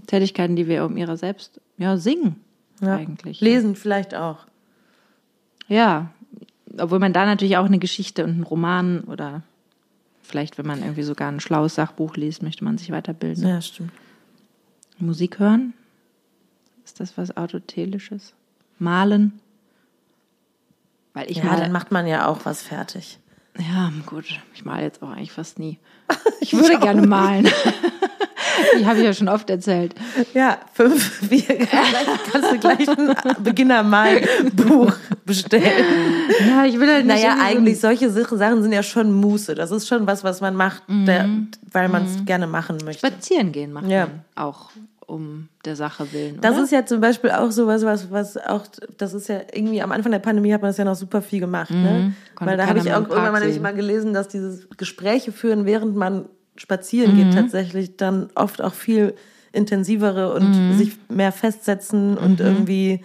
Tätigkeiten, die wir um ihrer selbst, ja, singen Ja. eigentlich. Lesen vielleicht auch. Ja, obwohl man da natürlich auch eine Geschichte und einen Roman oder vielleicht, wenn man irgendwie sogar ein schlaues Sachbuch liest, möchte man sich weiterbilden. Ja, stimmt. Musik hören? Ist das was Autotelisches? Malen? Weil ich ja, male. dann macht man ja auch was fertig. Ja, gut. Ich male jetzt auch eigentlich fast nie. Ich würde gerne malen. Ich habe ja schon oft erzählt. Ja, fünf, vielleicht kannst du gleich ein Beginner-Mal-Buch bestellen. Ja, ich will halt nicht. Naja, irgendwie so eigentlich solche Sachen sind ja schon Muße. Das ist schon was, was man macht, der, Mhm. weil man es gerne machen möchte. Spazieren gehen macht Ja. man auch um der Sache willen. Das oder? ist ja zum Beispiel auch sowas, was, was auch, das ist ja irgendwie am Anfang der Pandemie hat man das ja noch super viel gemacht, ne? Mhm. Konnte Weil da habe ich auch irgendwann mal gelesen, dass dieses Gespräche führen, während man spazieren geht, Mhm. tatsächlich dann oft auch viel intensivere und Mhm. sich mehr festsetzen und irgendwie,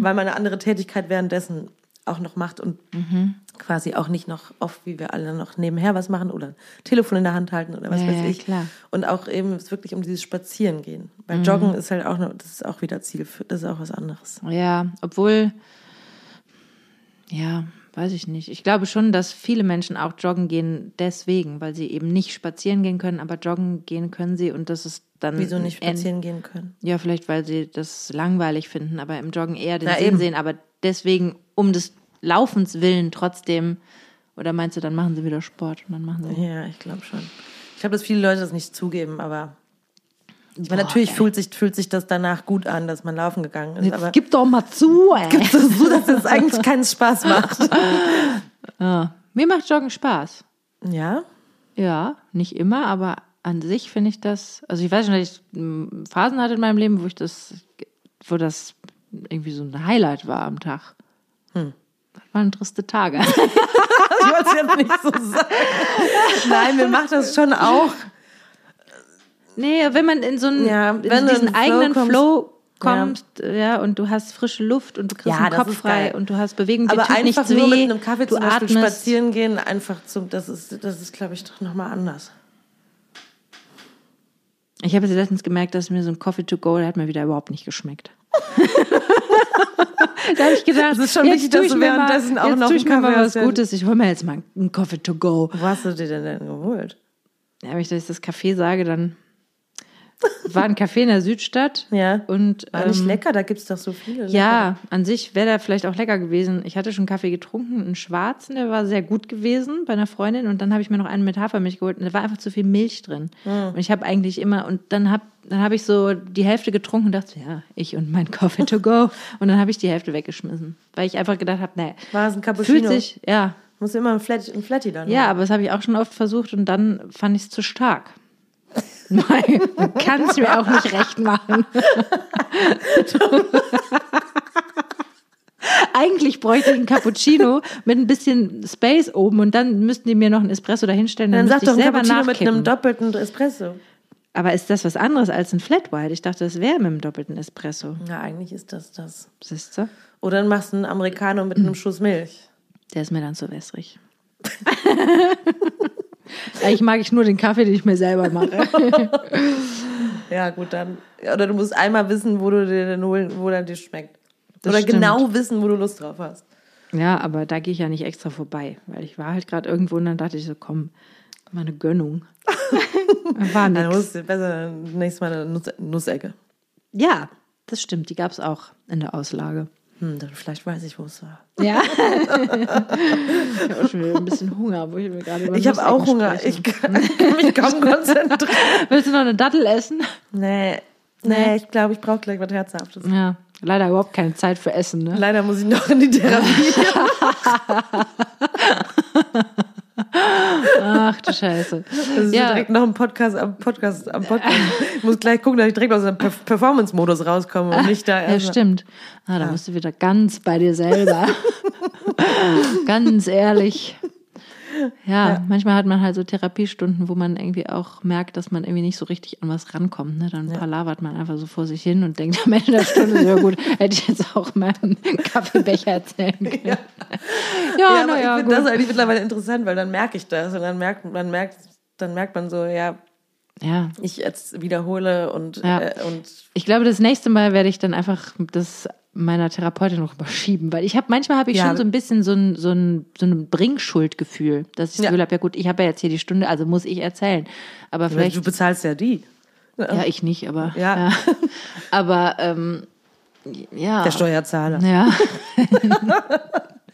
weil man eine andere Tätigkeit währenddessen auch noch macht und Mhm. quasi auch nicht noch oft, wie wir alle noch nebenher was machen oder Telefon in der Hand halten oder was Ja, weiß ja, ich. klar. Und auch eben es wirklich um dieses Spazieren gehen. Weil Mhm. Joggen ist halt auch noch, das ist auch wieder Ziel, das ist auch was anderes. Ja, obwohl, ja, weiß ich nicht. Ich glaube schon, dass viele Menschen auch joggen gehen deswegen, weil sie eben nicht spazieren gehen können, aber joggen gehen können sie und das ist dann. Wieso nicht en- spazieren gehen können? Ja, vielleicht, weil sie das langweilig finden, aber im Joggen eher den Na, Sinn eben. sehen, aber deswegen um des Laufens willen trotzdem. Oder meinst du, dann machen sie wieder Sport und dann machen sie. Ja, ich glaube schon. Ich glaube, dass viele Leute das nicht zugeben, aber Boah, natürlich ey. fühlt sich, fühlt sich das danach gut an, dass man laufen gegangen ist. Aber gib doch mal zu, ey. das ist so, dass es eigentlich keinen Spaß macht. Ja. Mir macht Joggen Spaß. Ja? Ja, nicht immer, aber an sich finde ich das, also ich weiß schon, dass ich mm, Phasen hatte in meinem Leben, wo ich das, wo das irgendwie so ein Highlight war am Tag. Hm. Das waren triste Tage. Ich wollte es jetzt nicht so sagen. Nein, mir macht das schon auch. Nee, wenn man in so einen, Ja, in wenn diesen Flow eigenen kommst. Flow kommst, ja. und du hast frische Luft und du kriegst Ja, den das Kopf frei und du hast Bewegung, Aber tut einfach nur weh, mit einem Kaffee du zum Beispiel spazieren gehen, einfach zum, das ist, das ist, glaube ich, doch nochmal anders. Ich habe jetzt letztens gemerkt, dass mir so ein Coffee to go, der hat mir wieder überhaupt nicht geschmeckt. da habe ich gedacht, Es ist schon wichtig, dass du mir mal, währenddessen auch noch tue ich mir mal Kaffee was. Gutes. Ich hole mir jetzt mal einen Coffee to go. Wo hast du dir denn, denn geholt? Ja, wenn ich das das Café sage, dann war ein Café in der Südstadt. Ja. Und War nicht ähm, lecker, da gibt's doch so viele. ja, an sich wäre der vielleicht auch lecker gewesen. Ich hatte schon Kaffee getrunken, einen schwarzen, der war sehr gut gewesen bei einer Freundin. Und dann habe ich mir noch einen mit Hafermilch geholt und da war einfach zu viel Milch drin. Hm. Und ich habe eigentlich immer, und dann habe dann hab ich so die Hälfte getrunken und dachte, ja, ich und mein Coffee to go. Und dann habe ich die Hälfte weggeschmissen, weil ich einfach gedacht habe, nee, War es ein Cappuccino? fühlt sich, ja, Muss immer ein, Flat, ein Flatty dann. ja, aber das habe ich auch schon oft versucht und dann fand ich es zu stark. Nein, man kann es mir auch nicht recht machen. Eigentlich bräuchte ich einen Cappuccino mit ein bisschen Space oben und dann müssten die mir noch einen Espresso dahinstellen. Dann Dann, sag doch ich ein selber Cappuccino mit einem nachkippen. doppelten Espresso. Aber ist das was anderes als ein Flat White? Ich dachte, das wäre mit einem doppelten Espresso. Ja, eigentlich ist das das. Siehst du? Oder dann machst du einen Americano mit einem Schuss Milch. Der ist mir dann zu wässrig. Eigentlich mag ich nur den Kaffee, den ich mir selber mache. Ja, gut, dann. Oder du musst einmal wissen, wo du dir den holen, wo der dir schmeckt. Das Oder stimmt. genau wissen, wo du Lust drauf hast. Ja, aber da gehe ich ja nicht extra vorbei, weil ich war halt gerade irgendwo und dann dachte ich so, komm, mal eine Gönnung. war Dann nix. musst du besser nächstes Mal eine Nuss, Nussecke. Ja, das stimmt, die gab es auch in der Auslage. Hm, dann vielleicht weiß ich, wo es war. Ja. ich habe auch schon ein bisschen Hunger, wo ich mir gerade über Ich habe auch Hunger. spreche. Ich kann, kann mich kaum konzentrieren. Willst du noch eine Dattel essen? Nee, nee, ich glaube, ich brauche gleich was Herzhaftes. Ja, leider überhaupt keine Zeit für Essen, ne? Leider muss ich noch in die Therapie. Ach du Scheiße. Das ist Ja. direkt noch ein Podcast am Podcast am Podcast. Ich muss gleich gucken, dass ich direkt aus dem Perf- Performance-Modus rauskomme und nicht da Ja, stimmt. Ah, da musst du wieder ganz bei dir selber. ganz ehrlich. Ja, manchmal hat man halt so Therapiestunden, wo man irgendwie auch merkt, dass man irgendwie nicht so richtig an was rankommt. Ne? Dann palavert man einfach so vor sich hin und denkt am Ende der Stunde, ja gut, hätte ich jetzt auch meinen Kaffeebecher erzählen können. Ja, Ja, aber naja, ich finde das eigentlich mittlerweile interessant, weil dann merke ich das und dann merkt man merkt dann merkt man so, ja, ja, ich jetzt wiederhole und Ja. äh, und Ich glaube, das nächste Mal werde ich dann einfach das meiner Therapeutin noch überschieben, weil ich habe manchmal habe ich Ja. schon so ein bisschen so ein so ein so ein Bringschuldgefühl, dass ich das Ja. Gefühl habe, ja gut, ich habe ja jetzt hier die Stunde, also muss ich erzählen. Aber vielleicht du bezahlst ja die. ja ich nicht, aber Ja. aber ähm, ja Der Steuerzahler. ja.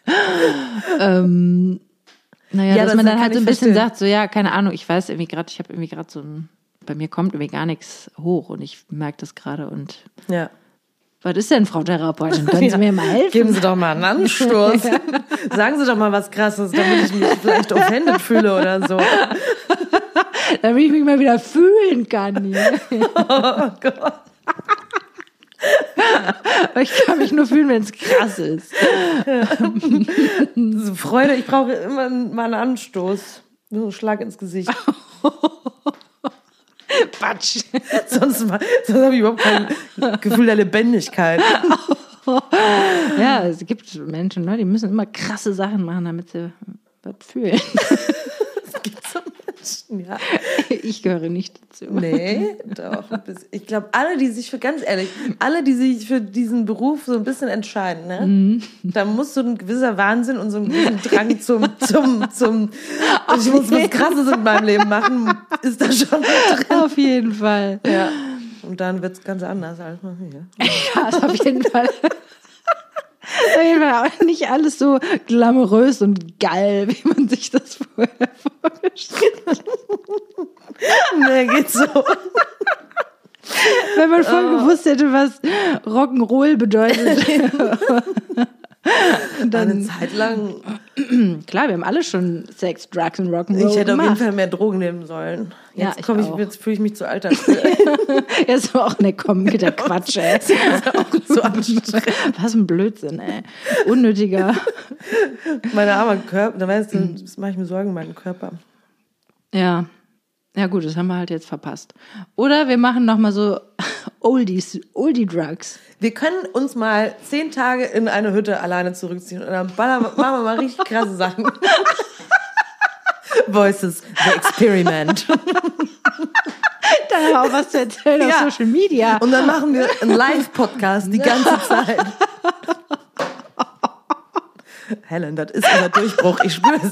ähm, naja, Ja, dass das man dann halt so ein bisschen verstehen. sagt, so ja, keine Ahnung, ich weiß irgendwie gerade, ich habe irgendwie gerade so ein, bei mir kommt irgendwie gar nichts hoch und ich merke das gerade und Ja. was ist denn, Frau Therapeutin? Können Sie mir mal helfen? Geben Sie doch mal einen Anstoß. Sagen Sie doch mal was Krasses, damit ich mich vielleicht offended fühle oder so. Damit ich mich mal wieder fühlen kann. Hier. Oh Gott. Ich kann mich nur fühlen, wenn es krass ist. So Freude, ich brauche immer mal einen Anstoß. Nur einen Schlag ins Gesicht. Quatsch. Sonst, sonst habe ich überhaupt kein Gefühl der Lebendigkeit. Ja, es gibt Menschen, ne, die müssen immer krasse Sachen machen, damit sie was fühlen. Es gibt so Menschen, ja. Ich gehöre nicht dazu. Nee, doch. Ich glaube, alle, die sich für, ganz ehrlich, alle, die sich für diesen Beruf so ein bisschen entscheiden, ne? Mhm. Da muss so ein gewisser Wahnsinn und so ein gewissen Drang zum, zum, zum, ich muss was Krasses in meinem Leben machen, ist da schon drin. Auf jeden Fall. Ja. Und dann wird's ganz anders als man hier. Ja, ist auf jeden Fall. Auf jeden Fall auch nicht alles so glamourös und geil, wie man sich das vorher vorgestellt hat. Nee, geht so. Wenn man voll gewusst hätte, was Rock'n'Roll bedeutet. Eine Dann, Zeit lang, klar, wir haben alle schon Sex, Drugs und Rock'n'Roll ich hätte auf jeden gemacht. Fall mehr Drogen nehmen sollen. Ja, Jetzt ich komme ich, auch. jetzt fühle ich mich zu alt. Ja, ist aber auch ne, komm, mit der Quatsch, ey. so. Was ein Blödsinn, ey. Unnötiger. Meine arme Körper, da weißt du, das mache ich mir Sorgen um meinen Körper. Ja. Ja, gut, das haben wir halt jetzt verpasst. Oder wir machen nochmal so Oldies, Oldie-Drugs. Wir können uns mal zehn Tage in eine Hütte alleine zurückziehen und dann ballern, machen wir mal richtig krasse Sachen. Voices, the experiment. Dann haben wir auch was zu erzählen Ja. auf Social Media. Und dann machen wir einen Live-Podcast die ganze Zeit. Helen, das ist unser Durchbruch, ich spüre es.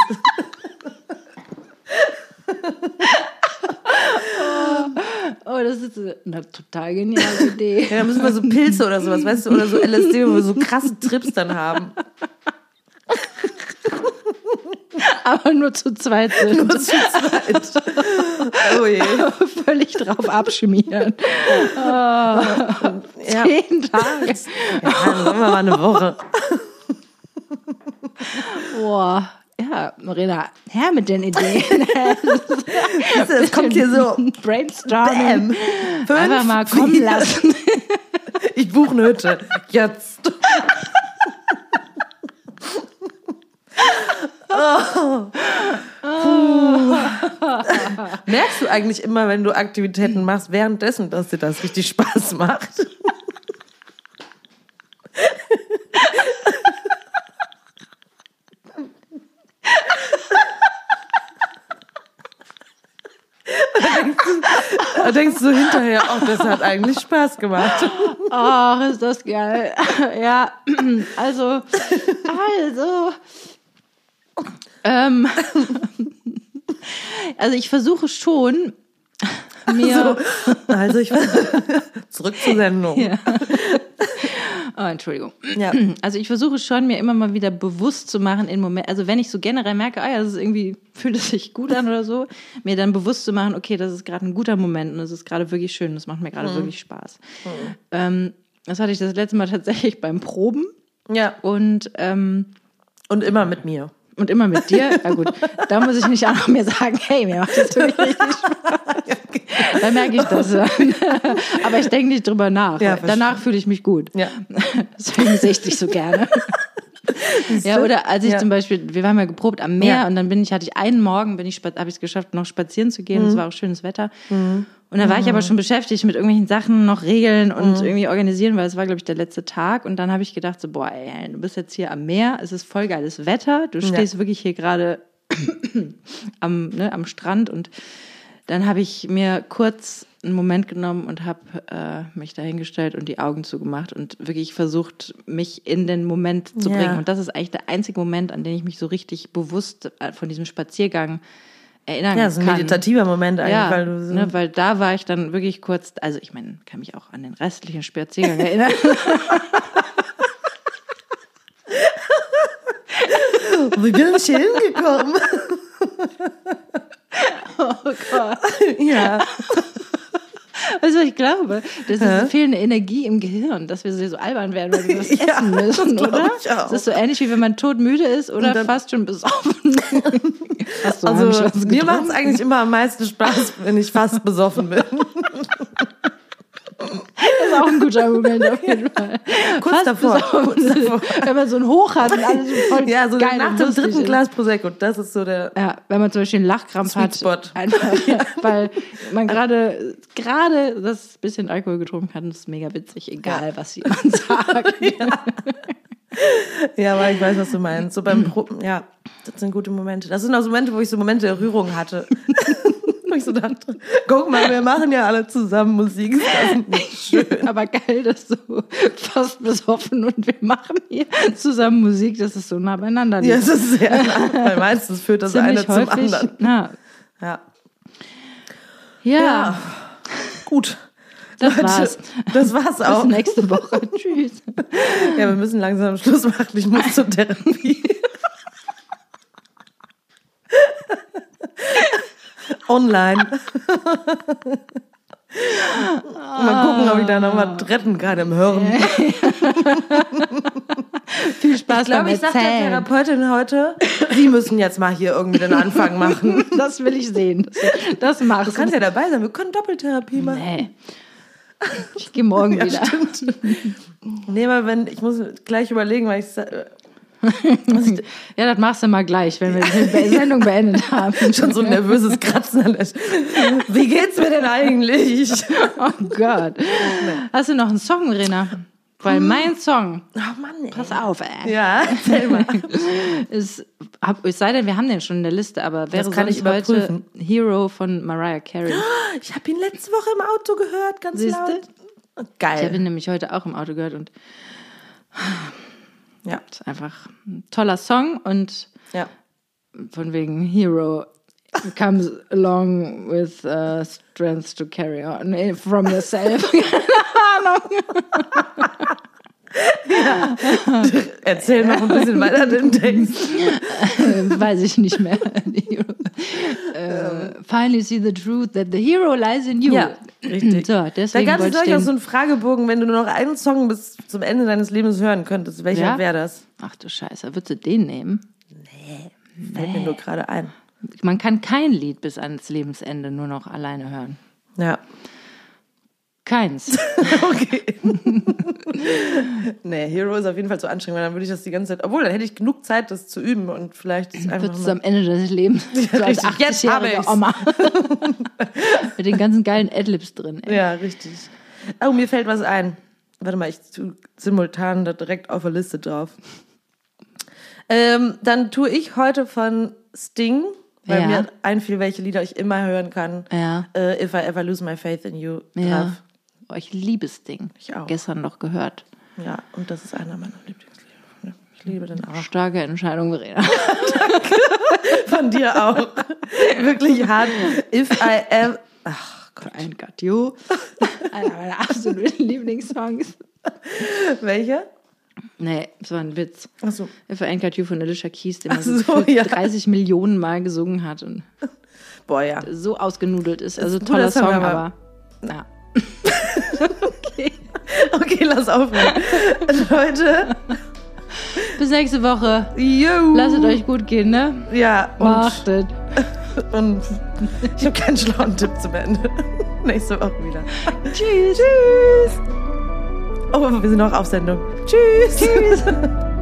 Oh, das ist eine total geniale Idee. Ja, dann müssen wir so Pilze oder sowas, weißt du, oder so LSD, wo wir so krasse Trips dann haben. Aber nur zu zweit sind. Nur zu zweit. Oh je. Völlig drauf abschmieren. Ja, Zehn Tage. ja dann wir mal eine Woche. Boah. Ja, Marina, her mit den Ideen. Es kommt hier so. Brainstorming. Bam. Fünf, Einfach mal kommen vier. lassen. Ich buche eine Hütte. Jetzt. Oh. Merkst du eigentlich immer, wenn du Aktivitäten machst, währenddessen, dass dir das richtig Spaß macht? Da denkst du hinterher, oh, das hat eigentlich Spaß gemacht. Ach, ist das geil. Ja, also, also. Ähm, also ich versuche schon, mir. So, also ich zurück zur Sendung. Ja. Oh, Entschuldigung. Ja. Also ich versuche schon, mir immer mal wieder bewusst zu machen, in Moment, also wenn ich so generell merke, ah ja, das ist irgendwie, fühlt es sich gut an oder so, mir dann bewusst zu machen, okay, das ist gerade ein guter Moment und es ist gerade wirklich schön, das macht mir gerade wirklich Spaß. Ähm, das hatte ich das letzte Mal tatsächlich beim Proben Ja. und ähm, Und immer mit mir. Und immer mit dir. Ja gut, da muss ich nicht auch noch mir sagen, hey, mir macht das wirklich richtig Spaß. Da merke ich das. Aber ich denke nicht drüber nach. Ja, Danach fühle ich mich gut. Ja. Deswegen sehe ich dich so gerne. Ja, oder als ich Ja. zum Beispiel, wir waren mal geprobt am Meer Ja. und dann bin ich, hatte ich einen Morgen, bin ich, habe ich es geschafft, noch spazieren zu gehen. Mhm. Es war auch schönes Wetter. Und dann war ich aber schon beschäftigt mit irgendwelchen Sachen, noch regeln und Mhm. irgendwie organisieren, weil es war, glaube ich, der letzte Tag. Und dann habe ich gedacht, so, boah, ey, du bist jetzt hier am Meer, es ist voll geiles Wetter, du stehst wirklich hier gerade am, ne, am Strand und dann habe ich mir kurz einen Moment genommen und habe äh, mich dahingestellt und die Augen zugemacht und wirklich versucht, mich in den Moment zu Ja. bringen. Und das ist eigentlich der einzige Moment, an den ich mich so richtig bewusst äh, von diesem Spaziergang erinnern Ja, das ist ein kann. meditativer Moment eigentlich, Ja, weil so ne, weil da war ich dann wirklich kurz, also ich meine, kann mich auch an den restlichen Spaziergang erinnern. Wie bin ich hier hingekommen? oh Gott. ja. Was ich glaube? Das ist eine fehlende Energie im Gehirn, dass wir so albern werden, weil wir was Ja, essen müssen, das oder? ich auch. Das ist so ähnlich, wie wenn man todmüde ist oder fast schon besoffen. Hast du Also mir macht es eigentlich immer am meisten Spaß, wenn ich fast besoffen bin. Das ist auch ein guter Moment auf jeden Fall. Kurz Fast davor, kurz davor. Wenn man so ein Hoch hat und alles so voll Ja, so geil nach dem dritten ist. Glas Prosecco, das ist so der. Ja, wenn man zum Beispiel einen Lachkrampf Sweet hat. Spot. Einfach, weil man gerade, gerade das bisschen Alkohol getrunken hat und das ist mega witzig, egal was jemand sagt. Ja, aber ich weiß, was du meinst. So beim Pro ja, das sind gute Momente. Das sind auch so Momente, wo ich so Momente der Rührung hatte. Wo ich so dachte, guck mal, wir machen ja alle zusammen Musik. Das schön. Aber geil, dass du fast besoffen und wir machen hier zusammen Musik, das ist so nah beieinander. Ja, es ist sehr nah, weil meistens führt das eine Ziemlich zum häufig. anderen. Na, Ja. ja, Ja. Gut. das Leute, war's. Das war's Bis auch. nächste Woche. Tschüss. Ja, wir müssen langsam Schluss machen. Ich muss zur Therapie. Online. Mal gucken, ob ich da noch was retten kann im Hirn. Viel Spaß Ich glaube, beim ich sag der Erzählen. Therapeutin heute, Sie müssen jetzt mal hier irgendwie den Anfang machen. Das will ich sehen. Das, das machst Du kannst ja dabei sein, wir können Doppeltherapie machen. Nee. Ich gehe morgen Ja, wieder. stimmt. Nee, aber wenn, ich muss gleich überlegen, weil ich sa- Ja, das machst du mal gleich, wenn wir die Sendung beendet haben. schon so ein nervöses Kratzen Wie geht's mir denn eigentlich? Oh Gott. Hast du noch einen Song, Rena? Weil mein Song, Oh Mann, ey. pass auf, ey, Ja, erzähl mal. ist, hab, es sei denn, wir haben den schon in der Liste, aber wäre kann sonst ich heute. Hero von Mariah Carey. Ich habe ihn letzte Woche im Auto gehört, ganz Siehste? laut. Ich habe Geil. ihn nämlich heute auch im Auto gehört und Ja, ist einfach ein toller Song und ja. von wegen Hero comes along with uh, strength to carry on from yourself. Erzähl noch ein bisschen weiter den Text. Weiß ich nicht mehr. äh, finally see the truth that the hero lies in you. Ja, richtig. So, Da gab es durchaus so einen Fragebogen, wenn du nur noch einen Song bis zum Ende deines Lebens hören könntest, welcher Ja? wäre das? Ach du Scheiße, würdest du den nehmen? Fällt mir nur gerade ein. Man kann kein Lied bis ans Lebensende nur noch alleine hören. Ja. Keins. Okay. nee, Hero ist auf jeden Fall zu anstrengend, weil dann würde ich das die ganze Zeit, obwohl, dann hätte ich genug Zeit, das zu üben und vielleicht ist einfach Wird es mal, am Ende des Lebens so als richtig. Jetzt habe 80-jährige ich's. Oma. Mit den ganzen geilen Adlibs drin. Ey. Ja, richtig. Oh, mir fällt was ein. Warte mal, ich tu simultan da direkt auf der Liste drauf. Ähm, dann tue ich heute von Sting, weil Ja. mir einfiel, welche Lieder ich immer hören kann. Ja. Äh, If I Ever Lose My Faith in You Ja. drauf. Oh, ich liebe das Ding. Ich auch. Gestern noch gehört. Ja, und das ist einer meiner Lieblingslieder. Ja, Ich liebe den auch. Starke Entscheidung, Verena. Von dir auch. Wirklich hart. If I Ever... Ach Gott, I ain't got you. Einer meiner absoluten Lieblingssongs. welcher? Nee, das war ein Witz. Achso. If I ain't got you von Alicia Keys, den man Ach so, so, für ja. 30 Millionen Mal gesungen hat und Boah, ja. so ausgenudelt ist. Also ein toller Song, aber- aber... Okay. Okay, lass aufhören. Leute, Bis nächste Woche. yo. Lasst es euch gut gehen, ne? Ja, und, Machtet. und ich habe keinen schlauen Tipp zum Ende. Nächste Woche wieder. Tschüss. Tschüss. Oh, wir sind noch auf Sendung. Tschüss. Tschüss.